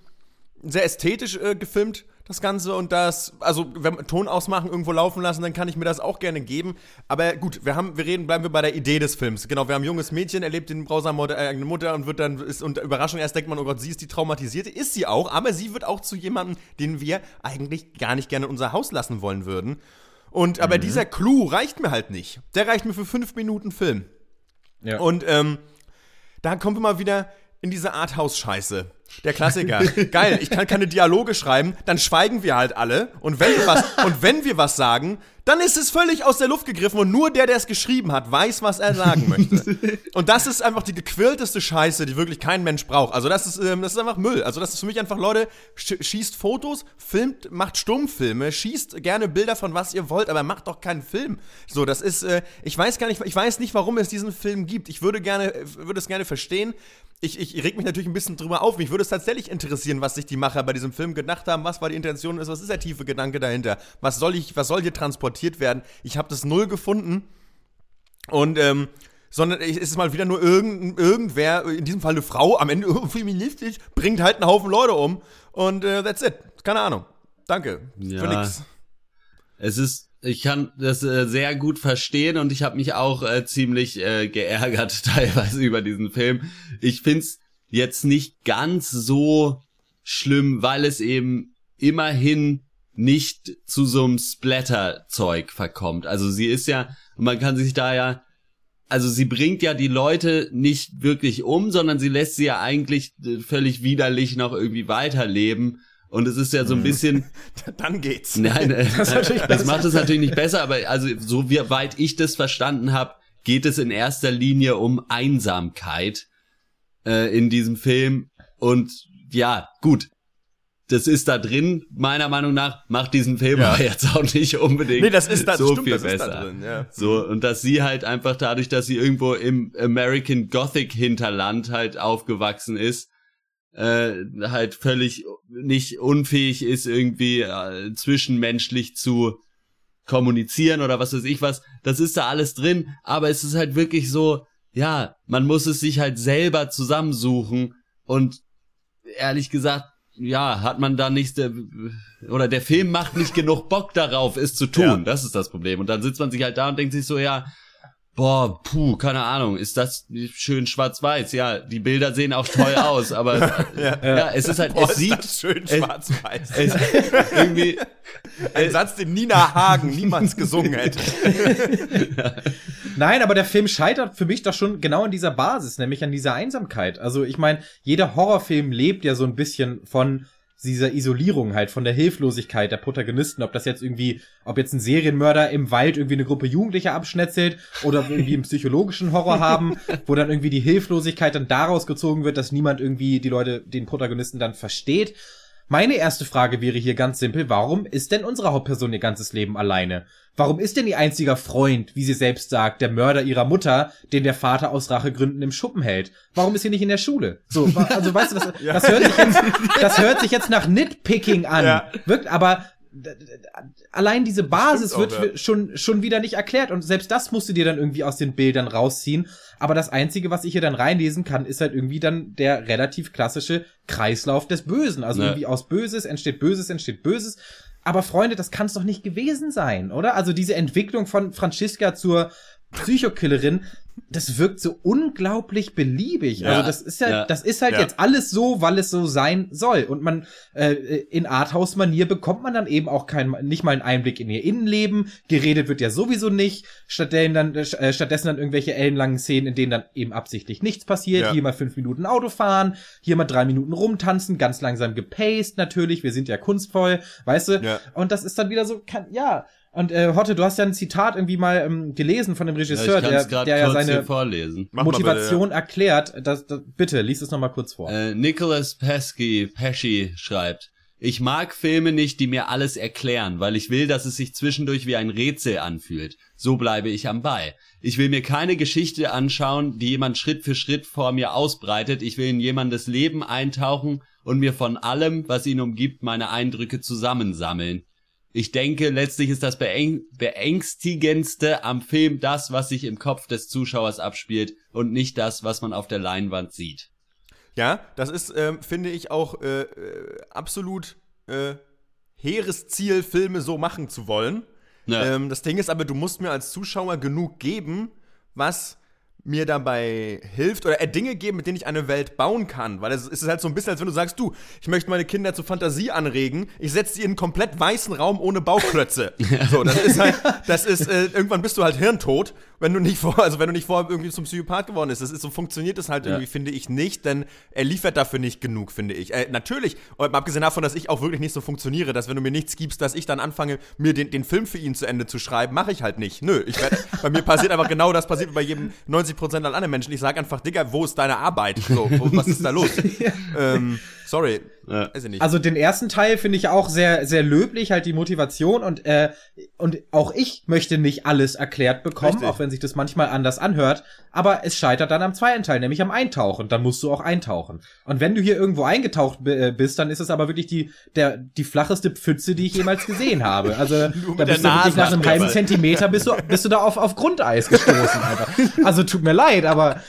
sehr ästhetisch äh, gefilmt, das Ganze. Und das, also wenn wir Ton ausmachen, irgendwo laufen lassen, dann kann ich mir das auch gerne geben. Aber gut, wir haben, wir reden, bleiben wir bei der Idee des Films. Genau, wir haben ein junges Mädchen, erlebt den Brausermord der eigenen Mutter und wird dann, ist unter Überraschung erst denkt man, oh Gott, sie ist die Traumatisierte. Ist sie auch, aber sie wird auch zu jemandem, den wir eigentlich gar nicht gerne in unser Haus lassen wollen würden. Und, aber dieser Clou reicht mir halt nicht. Der reicht mir für fünf Minuten Film. Ja. Und ähm, da kommen wir mal wieder in diese Arthouse-Scheiße. Der Klassiker. Geil, ich kann keine Dialoge schreiben, dann schweigen wir halt alle. Und wenn wir was, und wenn wir was sagen, dann ist es völlig aus der Luft gegriffen und nur der, der es geschrieben hat, weiß, was er sagen möchte. Und das ist einfach die gequirlteste Scheiße, die wirklich kein Mensch braucht. Also das ist, ähm, das ist einfach Müll. Also das ist für mich einfach, Leute, sch schießt Fotos, filmt, macht Stummfilme, schießt gerne Bilder von was ihr wollt, aber macht doch keinen Film. So, das ist, äh, ich weiß gar nicht, ich weiß nicht, warum es diesen Film gibt. Ich würde gerne, würde es gerne verstehen. Ich, ich reg mich natürlich ein bisschen drüber auf. Mich würde es tatsächlich interessieren, was sich die Macher bei diesem Film gedacht haben. Was war die Intention? Was ist der tiefe Gedanke dahinter? Was soll ich, was soll hier transportiert werden? Ich habe das null gefunden. Und, ähm, sondern es ist mal wieder nur irgend, irgendwer, in diesem Fall eine Frau, am Ende feministisch, bringt halt einen Haufen Leute um. Und äh, that's it. Keine Ahnung. Danke. Ja. Für nix. Es ist, ich kann das äh, sehr gut verstehen und ich habe mich auch äh, ziemlich äh, geärgert teilweise über diesen Film. Ich find's jetzt nicht ganz so schlimm, weil es eben immerhin nicht zu so einem Splatter-Zeug verkommt. Also sie ist ja, man kann sich da ja, also sie bringt ja die Leute nicht wirklich um, sondern sie lässt sie ja eigentlich äh, völlig widerlich noch irgendwie weiterleben. Und es ist ja so ein bisschen, Dann geht's. Nein, äh, das, macht es natürlich nicht besser, aber also so wie weit ich das verstanden habe, geht es in erster Linie um Einsamkeit äh, in diesem Film. Und ja, gut, das ist da drin, meiner Meinung nach, macht diesen Film Ja. aber jetzt auch nicht unbedingt Nee, das ist da, so stimmt, viel das besser. ist da drin, ja. So, und dass sie halt einfach dadurch, dass sie irgendwo im American Gothic Hinterland halt aufgewachsen ist, äh, halt völlig nicht unfähig ist, irgendwie äh, zwischenmenschlich zu kommunizieren oder was weiß ich was. Das ist da alles drin, aber es ist halt wirklich so, ja, man muss es sich halt selber zusammensuchen und ehrlich gesagt, ja, hat man da nicht, äh, oder der Film macht nicht genug Bock darauf, es zu tun. Ja. Das ist das Problem. Und dann sitzt man sich halt da und denkt sich so, ja, boah, puh, keine Ahnung, ist das schön schwarz-weiß? Ja, die Bilder sehen auch toll aus, aber ja, es ist halt, Boah, es ist sieht das schön es- schwarz-weiß. irgendwie, Ein Satz, den Nina Hagen niemals gesungen hätte. Nein, aber der Film scheitert für mich doch schon genau an dieser Basis, nämlich an dieser Einsamkeit. Also ich meine, jeder Horrorfilm lebt ja so ein bisschen von dieser Isolierung halt, von der Hilflosigkeit der Protagonisten, ob das jetzt irgendwie, ob jetzt ein Serienmörder im Wald irgendwie eine Gruppe Jugendlicher abschnetzelt oder irgendwie einen psychologischen Horror haben, wo dann irgendwie die Hilflosigkeit dann daraus gezogen wird, dass niemand irgendwie die Leute, den Protagonisten dann versteht. Meine erste Frage wäre hier ganz simpel, warum ist denn unsere Hauptperson ihr ganzes Leben alleine? Warum ist denn ihr einziger Freund, wie sie selbst sagt, der Mörder ihrer Mutter, den der Vater aus Rachegründen im Schuppen hält? Warum ist sie nicht in der Schule? So, also weißt du, das, das hört sich jetzt, das hört sich jetzt nach Nitpicking an. Ja. Wirkt, aber allein diese Basis Stimmt wird auch, ja. schon, schon wieder nicht erklärt und selbst das musst du dir dann irgendwie aus den Bildern rausziehen. Aber das Einzige, was ich hier dann reinlesen kann, ist halt irgendwie dann der relativ klassische Kreislauf des Bösen. Also Ja. irgendwie aus Böses entsteht Böses, entsteht Böses. Aber Freunde, das kann es doch nicht gewesen sein, oder? Also diese Entwicklung von Franziska zur Psychokillerin, das wirkt so unglaublich beliebig. Ja. Also das ist ja, Ja. das ist halt Ja. jetzt alles so, weil es so sein soll. Und man äh, in Arthouse-Manier bekommt man dann eben auch kein, nicht mal einen Einblick in ihr Innenleben. Geredet wird ja sowieso nicht. Stattdessen dann, äh, stattdessen dann irgendwelche ellenlangen Szenen, in denen dann eben absichtlich nichts passiert. Hier mal fünf Minuten Auto fahren, hier mal drei Minuten rumtanzen, ganz langsam gepaced natürlich. Wir sind ja kunstvoll, weißt du? Ja. Und das ist dann wieder so, kann, ja. Und äh, Hotte, du hast ja ein Zitat irgendwie mal ähm, gelesen von dem ja, ich Regisseur, kann der, es gerade der ja kurz seine hier vorlesen. Mach mal bitte, Motivation erklärt. Das, das, bitte, lies es nochmal kurz vor. Äh, Nicholas Pesky, Pesci schreibt, ich mag Filme nicht, die mir alles erklären, weil ich will, dass es sich zwischendurch wie ein Rätsel anfühlt. So bleibe ich am Ball. Ich will mir keine Geschichte anschauen, die jemand Schritt für Schritt vor mir ausbreitet. Ich will in jemandes Leben eintauchen und mir von allem, was ihn umgibt, meine Eindrücke zusammensammeln. Ich denke, letztlich ist das beäng beängstigendste am Film das, was sich im Kopf des Zuschauers abspielt und nicht das, was man auf der Leinwand sieht. Ja, das ist, ähm, finde ich, auch äh, äh, absolut äh, hehres Ziel, Filme so machen zu wollen. Ja. Ähm, das Ding ist aber, du musst mir als Zuschauer genug geben, was mir dabei hilft oder er Dinge geben, mit denen ich eine Welt bauen kann. Weil es ist halt so ein bisschen, als wenn du sagst, du, ich möchte meine Kinder zur Fantasie anregen, ich setze sie in einen komplett weißen Raum ohne Bauklötze. so, das ist halt, das ist, äh, irgendwann bist du halt hirntot, wenn du nicht vor, also wenn du nicht vorher irgendwie zum Psychopath geworden bist. Das ist so, funktioniert das halt Ja. irgendwie, finde ich nicht, denn er liefert dafür nicht genug, finde ich. Äh, natürlich, abgesehen davon, dass ich auch wirklich nicht so funktioniere, dass wenn du mir nichts gibst, dass ich dann anfange, mir den, den Film für ihn zu Ende zu schreiben, mache ich halt nicht. Nö, ich werd, bei mir passiert einfach genau das, passiert bei jedem 90% aller anderen Menschen. Ich sage einfach, Digga, wo ist deine Arbeit? So, was ist da los? ähm, sorry, Ja. weiß ich nicht. Also den ersten Teil finde ich auch sehr, sehr löblich, halt die Motivation und, äh, und auch ich möchte nicht alles erklärt bekommen, Richtig. auch wenn sich das manchmal anders anhört, aber es scheitert dann am zweiten Teil, nämlich am Eintauchen, dann musst du auch eintauchen. Und wenn du hier irgendwo eingetaucht äh, bist, dann ist es aber wirklich die, der, die flacheste Pfütze, die ich jemals gesehen habe. Also da bist du wirklich nach einem halben. Zentimeter bist du, bist du da auf, auf Grundeis gestoßen, Alter. Also tut mir leid, aber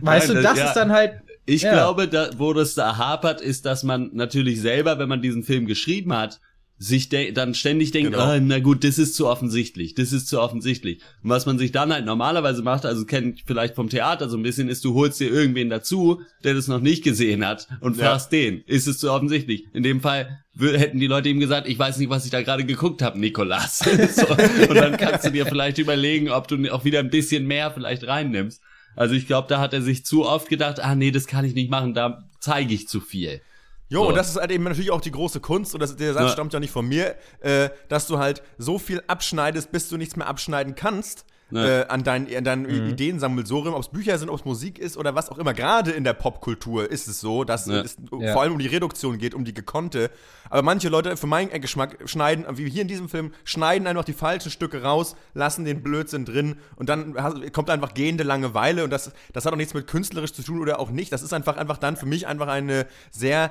weißt Nein, du, das- das ja. ist dann halt, Ich Ja. glaube, da, wo das da hapert, ist, dass man natürlich selber, wenn man diesen Film geschrieben hat, sich dann ständig denkt, Genau. ah, na gut, das ist zu offensichtlich, das ist zu offensichtlich. Und was man sich dann halt normalerweise macht, also kennt vielleicht vom Theater so ein bisschen, ist, du holst dir irgendwen dazu, der das noch nicht gesehen hat und Ja. fragst den, ist es zu offensichtlich? In dem Fall hätten die Leute ihm gesagt, ich weiß nicht, was ich da gerade geguckt habe, Nikolas. so, und dann kannst du dir vielleicht überlegen, ob du auch wieder ein bisschen mehr vielleicht reinnimmst. Also ich glaube, da hat er sich zu oft gedacht, ah nee, das kann ich nicht machen, da zeige ich zu viel. Jo, So. und das ist halt eben natürlich auch die große Kunst, und das, der Satz Ja. stammt ja nicht von mir, äh, dass du halt so viel abschneidest, bis du nichts mehr abschneiden kannst. Ja. Äh, an dein, an dein Mhm. Ideensammelsurium, ob es Bücher sind, ob es Musik ist oder was auch immer. Gerade in der Popkultur ist es so, dass Ja. es Ja. vor allem um die Reduktion geht, um die gekonnte. Aber manche Leute, für meinen Geschmack, schneiden, wie hier in diesem Film, schneiden einfach die falschen Stücke raus, lassen den Blödsinn drin und dann kommt einfach gehende Langeweile und das, das hat auch nichts mit künstlerisch zu tun oder auch nicht. Das ist einfach, einfach dann für mich einfach eine sehr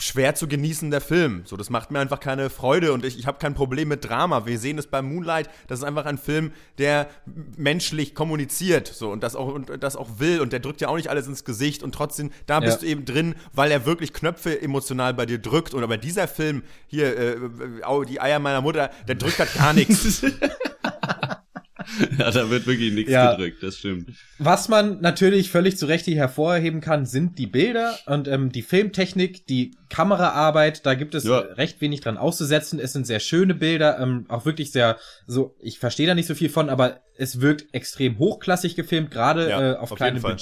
schwer zu genießender Film. So, das macht mir einfach keine Freude und ich, ich habe kein Problem mit Drama. Wir sehen es bei Moonlight, das ist einfach ein Film, der menschlich kommuniziert, so und das auch und das auch will und der drückt ja auch nicht alles ins Gesicht und trotzdem da bist Ja. du eben drin, weil er wirklich Knöpfe emotional bei dir drückt und aber dieser Film hier äh, äh, die Eier meiner Mutter, der drückt halt gar nichts. Ja, da wird wirklich nichts Ja. gedrückt, das stimmt. Was man natürlich völlig zu Recht hier hervorheben kann, sind die Bilder und ähm, die Filmtechnik, die Kameraarbeit. Da gibt es Ja. recht wenig dran auszusetzen. Es sind sehr schöne Bilder, ähm, auch wirklich sehr so. Ich verstehe da nicht so viel von, aber es wirkt extrem hochklassig gefilmt, gerade Ja, äh, auf, auf kleinem jeden Fall.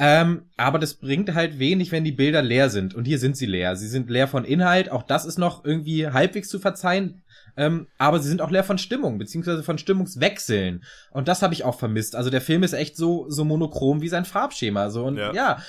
Ähm, aber das bringt halt wenig, wenn die Bilder leer sind. Und hier sind sie leer. Sie sind leer von Inhalt. Auch das ist noch irgendwie halbwegs zu verzeihen. Ähm, aber sie sind auch leer von Stimmung, beziehungsweise von Stimmungswechseln. Und das habe ich auch vermisst. Also der Film ist echt so, so monochrom wie sein Farbschema. So und Ja. ja.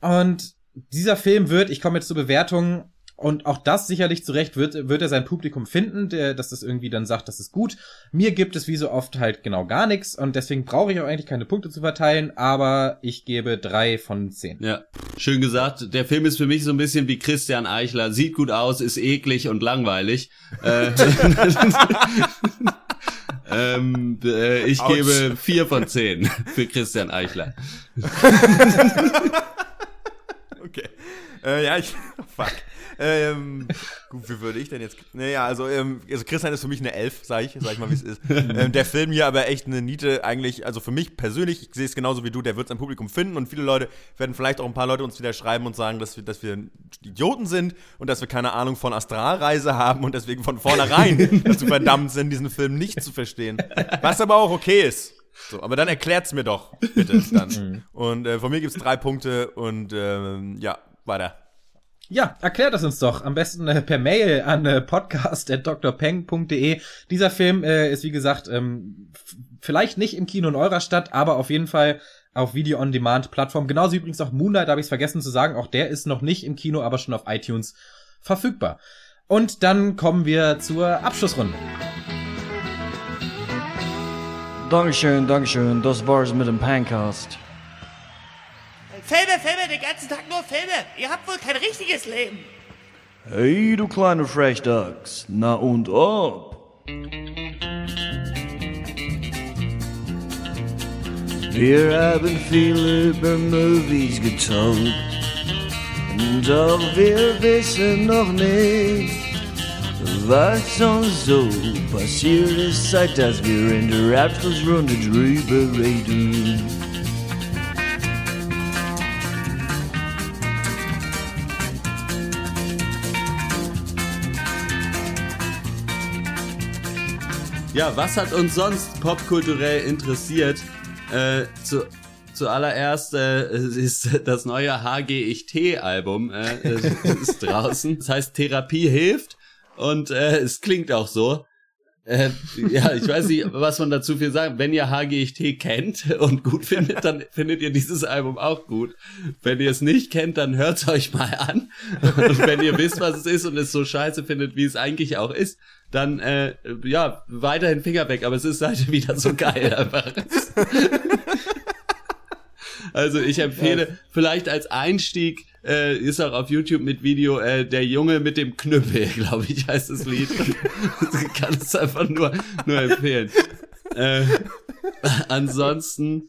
Und dieser Film wird, ich komme jetzt zur Bewertung, und auch das sicherlich zu Recht wird, wird er sein Publikum finden, der, dass das irgendwie dann sagt, das ist gut. Mir gibt es wie so oft halt genau gar nichts und deswegen brauche ich auch eigentlich keine Punkte zu verteilen, aber ich gebe drei von zehn. Ja, schön gesagt. Der Film ist für mich so ein bisschen wie Christian Eichler. Sieht gut aus, ist eklig und langweilig. Äh, ähm, äh, ich Autsch. gebe vier von zehn für Christian Eichler. Okay. Äh, ja, ich. Fuck. Ähm, gut, wie würde ich denn jetzt. Naja, also, ähm, also Christian ist für mich eine Elf, sag ich, sag ich mal, wie es ist. ähm, der Film hier aber echt eine Niete, eigentlich, also für mich persönlich, ich sehe es genauso wie du, der wird sein Publikum finden und viele Leute werden vielleicht auch ein paar Leute uns wieder schreiben und sagen, dass wir, dass wir Idioten sind und dass wir keine Ahnung von Astralreise haben und deswegen von vornherein dazu verdammt sind, diesen Film nicht zu verstehen. Was aber auch okay ist. So, aber dann erklärt's mir doch, bitte, dann. und äh, von mir gibt's drei Punkte und ähm, ja, weiter. Ja, erklärt es uns doch. Am besten äh, per Mail an äh, podcast.drpeng.de. Dieser Film äh, ist, wie gesagt, ähm, vielleicht nicht im Kino in eurer Stadt, aber auf jeden Fall auf Video-on-Demand-Plattform. Genauso übrigens auch Moonlight, habe ich es vergessen zu sagen. Auch der ist noch nicht im Kino, aber schon auf iTunes verfügbar. Und dann kommen wir zur Abschlussrunde. Dankeschön, Dankeschön. Das war's mit dem Pancast. Filme, Filme, den ganzen Tag nur Filme. Ihr habt wohl kein richtiges Leben. Hey, du kleine Frechdachs. Na und ob? Wir haben viel über Movies getalkt. Doch wir wissen noch nicht, was uns so passiert ist, seit dass wir in der Abschlussrunde drüber reden. Ja, was hat uns sonst popkulturell interessiert? Äh, zu, zuallererst äh, ist das neue HGIT-Album äh, ist draußen. Das heißt, Therapie hilft und äh, es klingt auch so. Äh, ja, ich weiß nicht, was man dazu viel sagen. Wenn ihr HGIT kennt und gut findet, dann findet ihr dieses Album auch gut. Wenn ihr es nicht kennt, dann hört's euch mal an. Und wenn ihr wisst, was es ist und es so scheiße findet, wie es eigentlich auch ist, dann äh, ja, weiterhin Finger weg. Aber es ist halt wieder so geil einfach. Also ich empfehle vielleicht als Einstieg äh, ist auch auf YouTube mit Video äh, der Junge mit dem Knüppel, glaube ich, heißt das Lied. ich kann es einfach nur nur empfehlen. Äh, ansonsten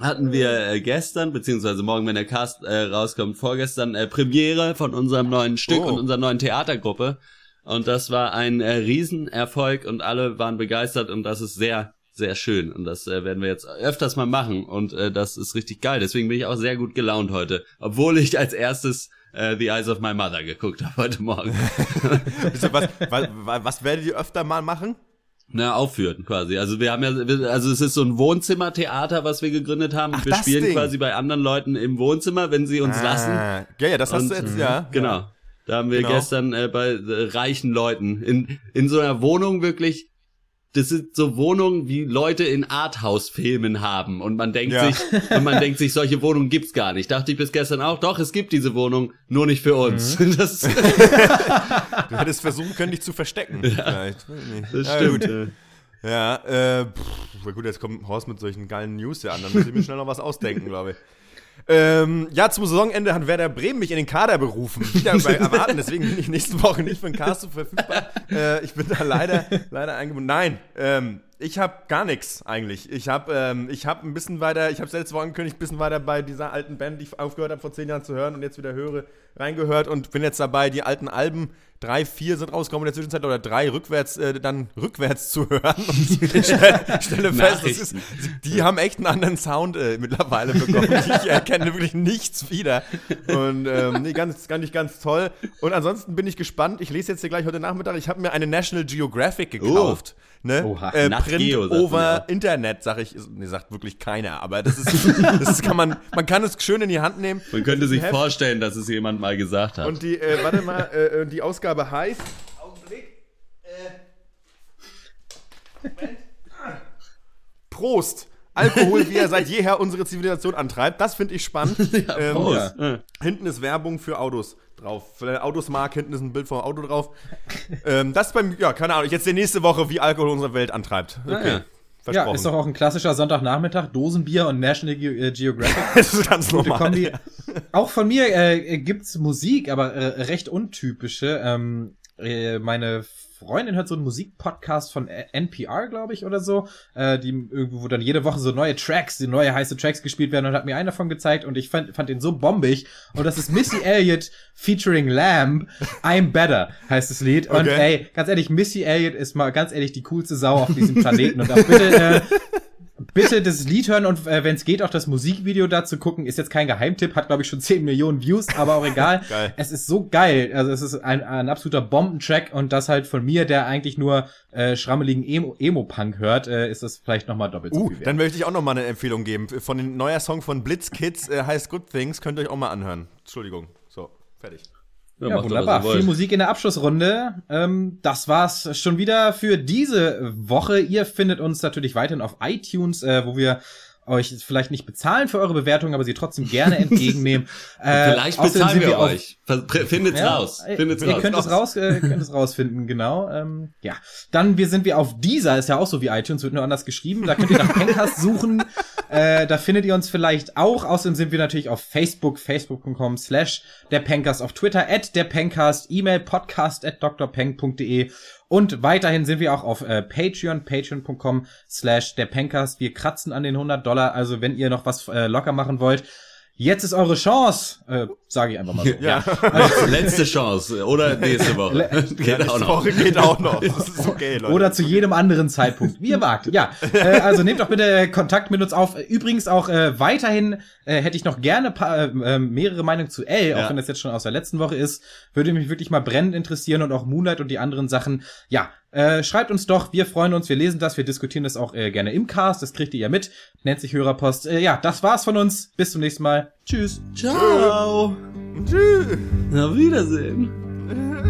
hatten wir äh, gestern, beziehungsweise morgen, wenn der Cast äh, rauskommt, vorgestern äh, Premiere von unserem neuen Stück Oh. und unserer neuen Theatergruppe. Und das war ein äh, Riesenerfolg und alle waren begeistert und das ist sehr, sehr schön. Und das äh, werden wir jetzt öfters mal machen und äh, das ist richtig geil. Deswegen bin ich auch sehr gut gelaunt heute, obwohl ich als erstes äh, The Eyes of My Mother geguckt habe heute Morgen. Was, was, was werdet ihr öfter mal machen? Na, aufführen quasi. Also wir haben ja, also es ist so ein Wohnzimmertheater, was wir gegründet haben. Ach, wir spielen Ding. quasi bei anderen Leuten im Wohnzimmer, wenn sie uns Ah, lassen. ja, ja, das hast du jetzt, mhm, ja. Genau. Da haben wir Genau. gestern äh, bei äh, reichen Leuten in, in so einer Wohnung wirklich, das sind so Wohnungen, wie Leute in Arthouse-Filmen haben. Und man denkt Ja. sich, und man denkt sich, solche Wohnungen gibt's gar nicht. Dachte ich bis gestern auch, doch, es gibt diese Wohnung, nur nicht für uns. Mhm. Das, Du hättest versuchen können, dich zu verstecken. Vielleicht. das Ja, stimmt. gut. Ja, äh, pff, gut, jetzt kommt Horst mit solchen geilen News ja an. Dann muss ich mir schnell noch was ausdenken, glaube ich. Ähm, ja, zum Saisonende hat Werder Bremen mich in den Kader berufen. Wieder bei Erwarten, deswegen bin ich nächste Woche nicht für den Cast verfügbar. Äh, ich bin da leider, leider eingebunden. Nein, ähm, ich habe gar nichts eigentlich. Ich habe ähm, ich hab ein bisschen weiter, ich habe letzte Woche angekündigt, ein bisschen weiter bei dieser alten Band, die ich aufgehört habe vor zehn Jahren zu hören und jetzt wieder höre, reingehört und bin jetzt dabei, die alten Alben, drei, vier sind rausgekommen in der Zwischenzeit oder drei rückwärts, äh, dann rückwärts zu hören und stelle, stelle fest, ist, die haben echt einen anderen Sound äh, mittlerweile bekommen. Ich erkenne wirklich nichts wieder. Und ähm, nee, ganz, ganz, ganz toll. Und ansonsten bin ich gespannt. Ich lese jetzt hier gleich heute Nachmittag. Ich habe mir eine National Geographic gekauft. Ne? Oha. Äh, Print Geo, over ja. Internet, sag ich. Nee, sagt wirklich keiner. Aber das ist, das ist, kann man, man kann es schön in die Hand nehmen. Man könnte sich Heft- vorstellen, dass es jemand mal gesagt hat. Und die, äh, warte mal, äh, äh, die Ausgabe heißt. Augenblick. Äh, Moment. Prost! Alkohol, wie er seit jeher unsere Zivilisation antreibt. Das finde ich spannend. ähm, Prost. Ja. Hinten ist Werbung für Autos drauf. Für der Autosmark, hinten ist ein Bild vom Auto drauf. ähm, das ist beim, ja, keine Ahnung, jetzt die nächste Woche, wie Alkohol unsere Welt antreibt. Okay. Ah, ja. Ja, Versprochen. ist doch auch ein klassischer Sonntagnachmittag, Dosenbier und National Ge äh, Geographic. das ist ganz Gute normal. Kombi. Ja. Auch von mir äh, gibt's Musik, aber äh, recht untypische. Ähm, äh, meine Freundin hört so einen Musikpodcast von NPR, glaube ich, oder so, äh, die irgendwo, wo dann jede Woche so neue Tracks, die neue heiße Tracks gespielt werden und hat mir einen davon gezeigt und ich fand, fand den so bombig. Und das ist Missy Elliott featuring Lamb. I'm Better heißt das Lied. Und Okay. ey, ganz ehrlich, Missy Elliott ist mal ganz ehrlich die coolste Sau auf diesem Planeten. Und auch bitte äh, bitte das Lied hören und äh, wenn es geht, auch das Musikvideo dazu gucken. Ist jetzt kein Geheimtipp, hat glaube ich schon 10 Millionen Views, aber auch egal. Geil. Es ist so geil. Also es ist ein, ein absoluter Bombentrack und das halt von mir, der eigentlich nur äh, schrammeligen Emo- Emo-Punk hört, äh, ist das vielleicht nochmal doppelt so Uh, viel wert. dann möchte ich auch noch mal eine Empfehlung geben. Von dem neuer Song von Blitz Kids äh, heißt Good Things. Könnt ihr euch auch mal anhören. Entschuldigung. So, fertig. Ja, was wunderbar. Viel Musik in der Abschlussrunde. Ähm, das war's schon wieder für diese Woche. Ihr findet uns natürlich weiterhin auf iTunes, äh, wo wir euch vielleicht nicht bezahlen für eure Bewertung, aber sie trotzdem gerne entgegennehmen. Äh, Vielleicht bezahlen wir auf- euch. Findet's Ja, raus. äh, Findet's ihr raus. könnt es raus, äh, könnt es rausfinden, genau. Ähm, ja, dann wir sind wir auf dieser, ist ja auch so wie iTunes, wird nur anders geschrieben. Da könnt ihr nach Pencast suchen. Äh, da findet ihr uns vielleicht auch. Außerdem sind wir natürlich auf Facebook, facebook.com slash der Pencast, auf Twitter at der Pencast, E-Mail podcast at drpeng.de und weiterhin sind wir auch auf äh, Patreon, patreon.com slash der Pencast. Wir kratzen an den 100 Dollar, also wenn ihr noch was äh, locker machen wollt, Jetzt ist eure Chance. Äh, Sage ich einfach mal so. Ja. Also, Letzte Chance. Oder nächste Woche. geht auch noch. Woche geht auch noch. Das ist okay, Leute. Oder zu jedem anderen Zeitpunkt, wie ihr wagt. Ja, äh, also nehmt doch bitte Kontakt mit uns auf. Übrigens auch äh, weiterhin äh, hätte ich noch gerne paar, äh, äh, mehrere Meinungen zu L, auch Ja. wenn das jetzt schon aus der letzten Woche ist. Würde mich wirklich mal brennend interessieren und auch Moonlight und die anderen Sachen. Ja, äh, schreibt uns doch, wir freuen uns, wir lesen das, wir diskutieren das auch äh, gerne im Cast, das kriegt ihr ja mit. Nennt sich Hörerpost. Äh, ja, das war's von uns. Bis zum nächsten Mal. Tschüss. Ciao. Tschüss. Auf Wiedersehen.